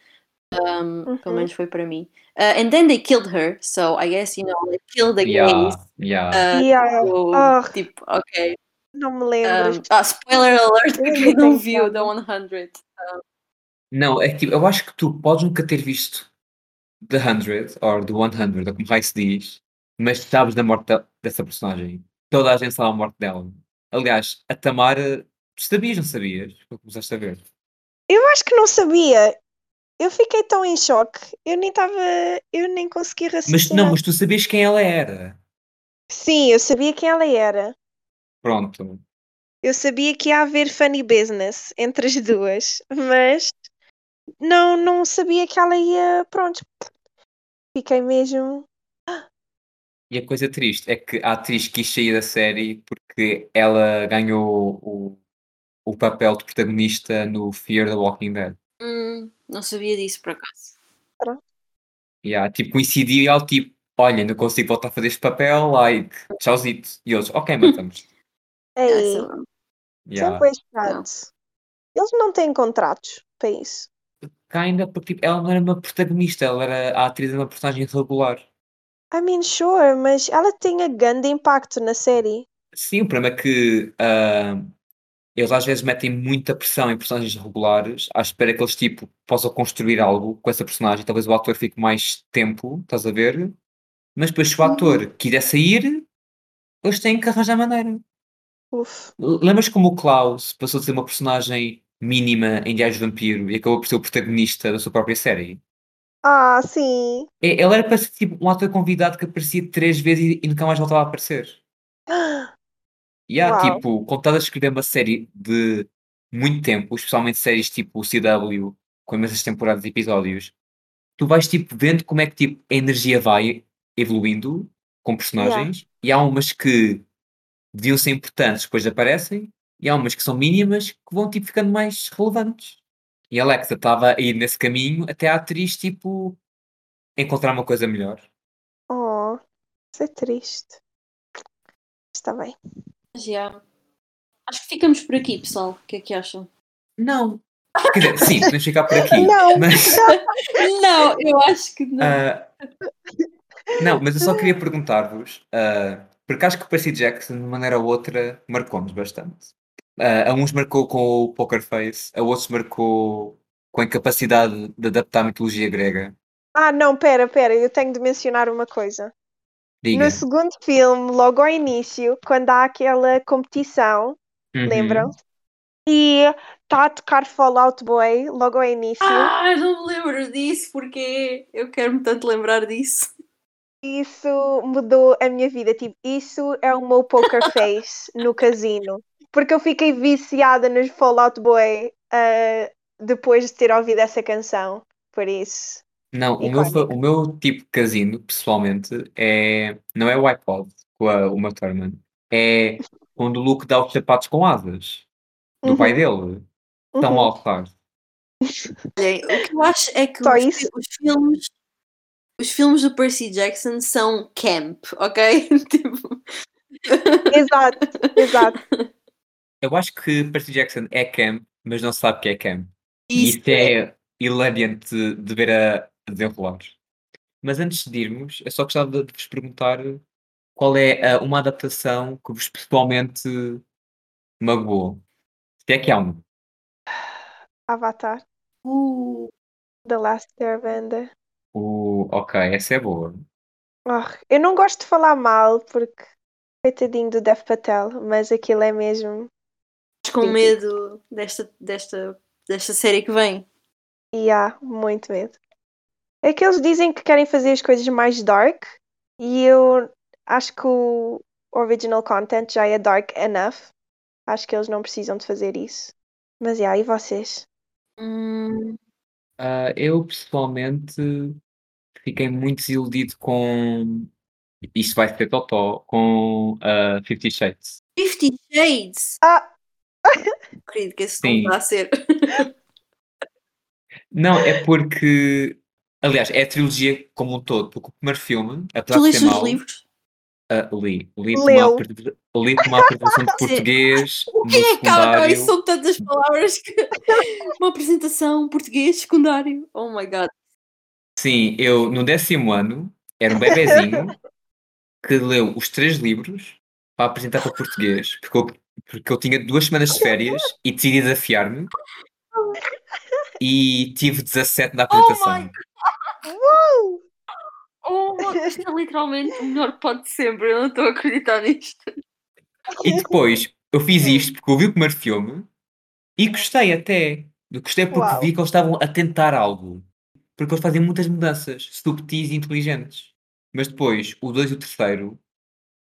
Speaker 2: Um, uhum. Pelo menos foi para mim. Uh, and then they killed her, so I guess you know they killed the
Speaker 1: yeah,
Speaker 2: gays.
Speaker 1: Yeah.
Speaker 3: Uh, yeah.
Speaker 2: So, oh. Tipo, ok.
Speaker 3: Não me lembro.
Speaker 2: Um, ah, spoiler alert para quem não viu da 100. Um,
Speaker 1: não, é que eu acho que tu podes nunca ter visto The 100 ou The 100, ou como vai se diz, mas sabes da morte da, dessa personagem. Toda a gente sabe a morte dela. Aliás, a Tamara, tu sabias, não sabias? Começaste a ver.
Speaker 3: Eu acho que não sabia. Eu fiquei tão em choque. Eu nem estava. Eu nem consegui raciocinar.
Speaker 1: Mas não, mas tu sabias quem ela era.
Speaker 3: Sim, eu sabia quem ela era.
Speaker 1: Pronto.
Speaker 3: Eu sabia que ia haver funny business entre as duas, mas não, não sabia que ela ia. Pronto. Fiquei mesmo.
Speaker 1: E a coisa triste é que a atriz quis sair da série porque ela ganhou o, o papel de protagonista no Fear the Walking Dead.
Speaker 2: Hum, não sabia disso por acaso.
Speaker 1: Yeah, tipo, coincidiu e ela tipo, olha, não consigo voltar a fazer este papel, like, tchauzito. E eles, ok, matamos.
Speaker 3: Ei,
Speaker 1: Yeah.
Speaker 3: sempre esperantes. Eles não têm contratos para isso.
Speaker 1: Kinda, porque tipo, ela não era uma protagonista, ela era a atriz de uma personagem regular.
Speaker 3: I mean, sure, mas ela tinha grande impacto na série.
Speaker 1: Sim, o problema é que ah, eles às vezes metem muita pressão em personagens regulares à espera que eles tipo possam construir algo com essa personagem. Talvez o ator fique mais tempo, estás a ver? Mas depois se o ator quiser sair, eles têm que arranjar maneira.
Speaker 3: Uf.
Speaker 1: Lembras como o Klaus passou a ser uma personagem mínima em Diários de Vampiro e acabou por ser o protagonista da sua própria série?
Speaker 3: Ah, sim.
Speaker 1: É, Ele era para ser tipo um ator convidado que aparecia três vezes e, nunca mais voltava a aparecer. E há,
Speaker 3: Uau.
Speaker 1: tipo, quando estás a escrever uma série de muito tempo, especialmente séries tipo o CW, com imensas temporadas e episódios, tu vais tipo vendo como é que tipo, a energia vai evoluindo com personagens e há umas que deviam ser importantes depois aparecem e há umas que são mínimas que vão tipo ficando mais relevantes. E a Alexa estava a ir nesse caminho até a atriz tipo encontrar uma coisa melhor.
Speaker 3: Oh, isso é triste. Está bem.
Speaker 2: Mas, yeah. Acho que ficamos por aqui, pessoal. O que é que acham?
Speaker 1: Não. Quer dizer, sim, podemos ficar por aqui.
Speaker 3: Não.
Speaker 1: Mas,
Speaker 2: Não, eu acho que não.
Speaker 1: ah, não, mas eu só queria perguntar-vos, ah, porque acho que o Percy Jackson, de maneira ou outra, marcou-nos bastante. Ah, a uns marcou com o Poker Face, a outros marcou com a incapacidade de adaptar a mitologia grega.
Speaker 3: Ah, não, pera, pera, eu tenho de mencionar uma coisa.
Speaker 1: Diga.
Speaker 3: No segundo filme, logo ao início, quando há aquela competição,
Speaker 1: Uhum.
Speaker 3: lembram? E está a tocar Fallout Boy logo ao início.
Speaker 2: Ah, não me lembro disso, porque eu quero-me tanto lembrar disso.
Speaker 3: Isso mudou a minha vida. Tipo, isso é o meu poker face no casino. Porque eu fiquei viciada nos Fallout Boy ah, depois de ter ouvido essa canção. Por isso.
Speaker 1: Não, o meu, o meu tipo de casino, pessoalmente, é, não é o iPod com a, o meu Thurman. É quando o Luke dá os sapatos com asas do pai dele. Tão
Speaker 3: Uhum.
Speaker 1: claro.
Speaker 2: Olhem, o que eu acho é que
Speaker 3: Só
Speaker 2: os,
Speaker 3: isso?
Speaker 2: os filmes os filmes do Percy Jackson são camp, ok? tipo,
Speaker 3: Exato, exato.
Speaker 1: Eu acho que Percy Jackson é camp, mas não sabe que é camp. E
Speaker 2: isso
Speaker 1: isso é hilariante de ver a, a desenrolar. Mas antes de irmos, eu só gostava de de vos perguntar qual é uma adaptação que vos pessoalmente magoou. Se é que há um.
Speaker 3: Avatar,
Speaker 2: Uh,
Speaker 3: The Last Airbender.
Speaker 1: O, ok, essa é boa.
Speaker 3: Ah, eu não gosto de falar mal porque coitadinho do Dev Patel, mas aquilo é mesmo.
Speaker 2: estás com medo desta, desta, desta série que vem.
Speaker 3: E há muito medo. É que eles dizem que querem fazer as coisas mais dark e eu acho que o original content já é dark enough. Acho que eles não precisam de fazer isso. Mas, yeah, e vocês?
Speaker 2: Hum,
Speaker 1: Ah, eu pessoalmente fiquei muito desiludido com. Isto vai ser totó, com uh, Fifty Shades.
Speaker 2: Fifty Shades!
Speaker 3: Ah!
Speaker 2: Acredito que esse não
Speaker 1: Sim.
Speaker 2: a ser.
Speaker 1: Não, é porque. Aliás, é a trilogia como um todo, porque o primeiro filme, apesar
Speaker 2: Tu leste os livros?
Speaker 1: Ah, li. Li
Speaker 3: Leu.
Speaker 1: uma li uma apresentação de português
Speaker 2: O quê? Calma, isso são tantas palavras que. Uma apresentação português secundário. Oh my god.
Speaker 1: Sim, eu no décimo ano era um bebezinho que leu os três livros para apresentar para português, porque eu, porque eu tinha duas semanas de férias e decidi desafiar-me e tive 17 na
Speaker 2: Oh my
Speaker 1: apresentação.
Speaker 2: Oh, isto é literalmente o melhor pod de sempre. Eu não estou a acreditar nisto.
Speaker 1: E depois eu fiz isto porque eu vi o primeiro filme e gostei até. Eu gostei porque
Speaker 3: Uau.
Speaker 1: vi que eles estavam a tentar algo. Porque eles fazem muitas mudanças subtis e inteligentes. Mas depois, o 2 e o terceiro,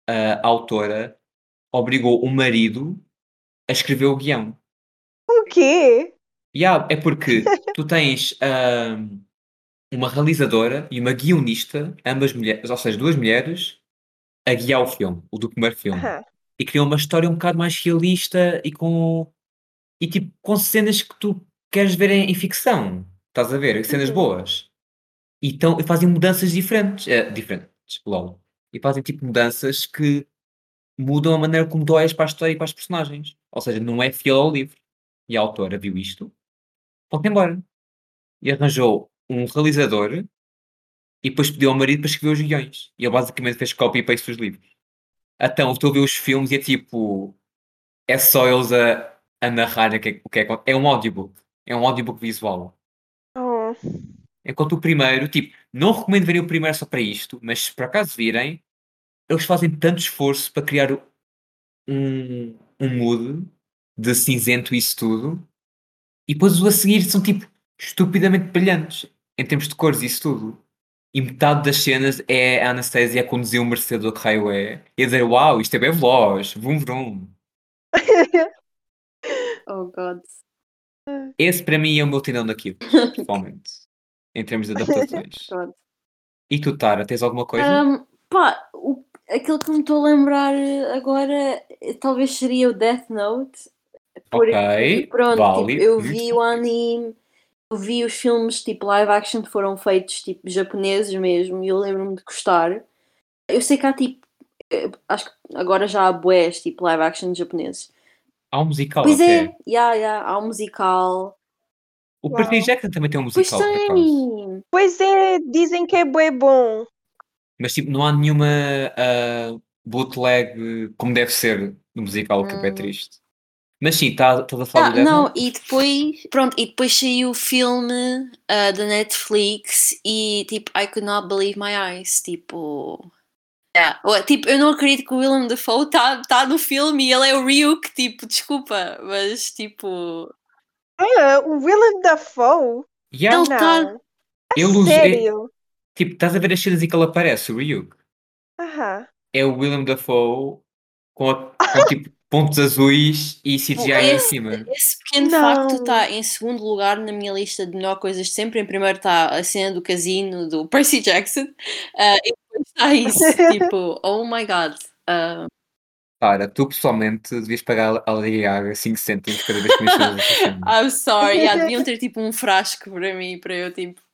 Speaker 1: a autora obrigou o marido a escrever o guião.
Speaker 3: O quê?
Speaker 1: Yeah, é porque tu tens ahm, uma realizadora e uma guionista, ambas mulheres, ou seja, duas mulheres, a guiar o filme, o do primeiro filme.
Speaker 3: Aham.
Speaker 1: E criam uma história um bocado mais realista e com e tipo com cenas que tu queres ver em, em ficção. Estás a ver? Cenas
Speaker 3: Uhum.
Speaker 1: boas. E, tão, e fazem mudanças diferentes. eh, diferentes, lol. E fazem tipo mudanças que mudam a maneira como tu olhas para a história e para as personagens. Ou seja, não é fiel ao livro. E a autora viu isto, foi embora. E arranjou um realizador e depois pediu ao marido para escrever os guiões. E ele basicamente fez copy e paste dos livros. Então, estou a ver os filmes e é tipo. É só eles a, a narrar o que, é- o que é. É um audiobook. É um audiobook visual.
Speaker 3: Oh.
Speaker 1: Enquanto o primeiro, tipo, não recomendo verem o primeiro só para isto, mas se por acaso virem, eles fazem tanto esforço para criar um, um mood de cinzento e isso tudo, e depois os a seguir são tipo estupidamente brilhantes em termos de cores e isso tudo. E metade das cenas é a Anastasia a conduzir um Mercedes ou que raio é, e a dizer: Uau, isto é bem veloz, vum vrum.
Speaker 2: Oh god.
Speaker 1: Esse para mim é o meu tendão daquilo, pessoalmente, em termos de adaptações.
Speaker 2: God.
Speaker 1: E tu, Tara, tens alguma coisa?
Speaker 2: Um, pá, o- aquilo que me estou a lembrar agora eh, talvez seria o Death Note. Porque,
Speaker 1: Ok,
Speaker 2: pronto, tipo, eu vi o anime, vi os filmes tipo live action que foram feitos tipo japoneses mesmo e eu lembro-me de gostar. Eu sei que há tipo, eh, acho que agora já há bués tipo live action japoneses.
Speaker 1: Há um musical
Speaker 2: Pois
Speaker 1: até.
Speaker 2: é, yeah, yeah, há um musical.
Speaker 1: O. Percy Jackson também tem um
Speaker 2: Pois
Speaker 1: musical, acaso.
Speaker 2: tem!
Speaker 3: Pois é, dizem que é bué bom.
Speaker 1: Mas tipo, não há nenhuma ah, bootleg como deve ser no musical, que é
Speaker 2: Hum.
Speaker 1: triste. Mas sim, estás a falar
Speaker 2: Ah,
Speaker 1: do
Speaker 2: não, e depois, pronto, e depois saiu o filme ah, da Netflix e tipo, I could not believe my eyes, tipo, yeah. Tipo, eu não acredito que o Willem Dafoe está tá no filme e ele é o Ryuk, tipo, desculpa, mas tipo,
Speaker 3: Ah, o Willem Dafoe?
Speaker 1: Yeah,
Speaker 2: Ele tá-
Speaker 3: Não.
Speaker 1: ele usa- é-
Speaker 3: Sério?
Speaker 1: tipo, estás a ver as cenas em que ele aparece, o Ryuk.
Speaker 3: Aham.
Speaker 1: É o William Dafoe com, a- com tipo pontos azuis e CGI em
Speaker 2: Esse-
Speaker 1: cima.
Speaker 2: esse pequeno
Speaker 3: Não.
Speaker 2: facto está em segundo lugar na minha lista de melhor coisas de sempre. Em primeiro está a cena do casino do Percy Jackson ah, e depois está isso, tipo, oh my god. ah,
Speaker 1: Cara, tu pessoalmente devias pagar a Lady Gaga 5 cêntimos cada vez que mencionas.
Speaker 2: I'm sorry, yeah, deviam ter tipo um frasco para mim, para eu tipo.
Speaker 1: Tipo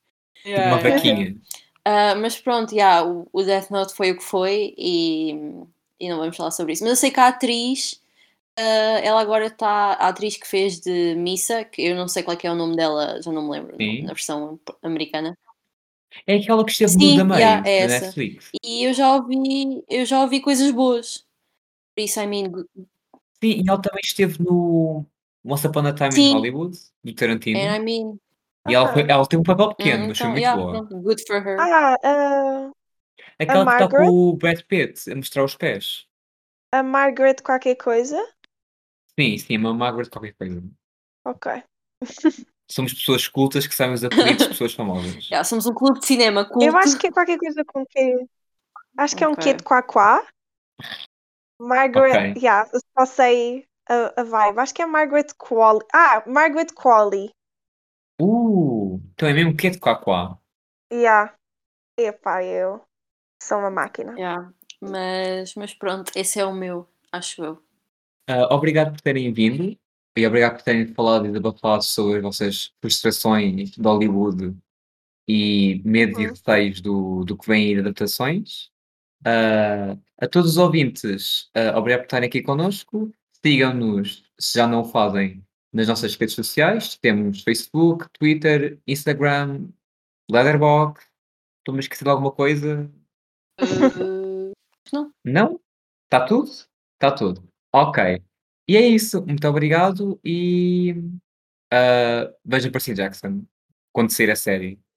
Speaker 2: Yeah,
Speaker 1: uma vaquinha.
Speaker 2: Ah, mas pronto, yeah, o, o Death Note foi o que foi e, e não vamos falar sobre isso. Mas eu sei que a atriz, ah, ela agora está, a atriz que fez de Missa, que eu não sei qual é, que é o nome dela, já não me lembro,
Speaker 1: Sim.
Speaker 2: na versão americana.
Speaker 1: É aquela que esteve
Speaker 2: Sim,
Speaker 1: no da
Speaker 2: yeah, é
Speaker 1: na
Speaker 2: essa.
Speaker 1: Netflix.
Speaker 2: E eu já ouvi, eu já ouvi coisas boas. Por isso, I mean,
Speaker 1: Sim, e ela também esteve no Once Upon a Time in
Speaker 2: Sim.
Speaker 1: Hollywood, do Tarantino.
Speaker 2: and I mean,
Speaker 1: E ela, foi, ela tem um papel
Speaker 2: hum,
Speaker 1: pequeno, mas foi
Speaker 2: então,
Speaker 1: muito
Speaker 2: yeah,
Speaker 1: boa.
Speaker 2: pronto, good for her.
Speaker 3: Ah, ah,
Speaker 1: Aquela que está com o Brad Pitt a mostrar os pés.
Speaker 3: a Margaret qualquer coisa?
Speaker 1: Sim, sim, uma Margaret qualquer coisa.
Speaker 3: Ok.
Speaker 1: Somos pessoas cultas que sabem os apelidos de pessoas famosas.
Speaker 2: Yeah, somos um clube de cinema culto.
Speaker 3: Eu acho que é qualquer coisa com que. Acho que é um quê de Quaquá. Margaret,
Speaker 1: Ok.
Speaker 3: yeah, só sei a, a vibe. Acho que é Margaret Qualley. Ah, Margaret Qualley.
Speaker 1: Uh, então é mesmo que é de Quaquá.
Speaker 3: Yeah. Epá, eu sou uma máquina.
Speaker 2: Yeah. Mas, mas pronto, esse é o meu, acho eu.
Speaker 1: Ah, obrigado por terem vindo e obrigado por terem falado e desabafado sobre as vossas frustrações de Hollywood e medos e
Speaker 3: Uhum.
Speaker 1: receios do, do que vem aí de adaptações. Ah, a todos os ouvintes, ah, obrigado por estarem aqui connosco. Sigam-nos, se já não o fazem, nas nossas redes sociais. Temos Facebook, Twitter, Instagram, Letterboxd. Estou-me a esquecer de alguma coisa?
Speaker 2: Uh,
Speaker 1: Não? Está tudo? Está tudo. Ok. E é isso. Muito obrigado e ah, vejam Percy Jackson quando sair a série.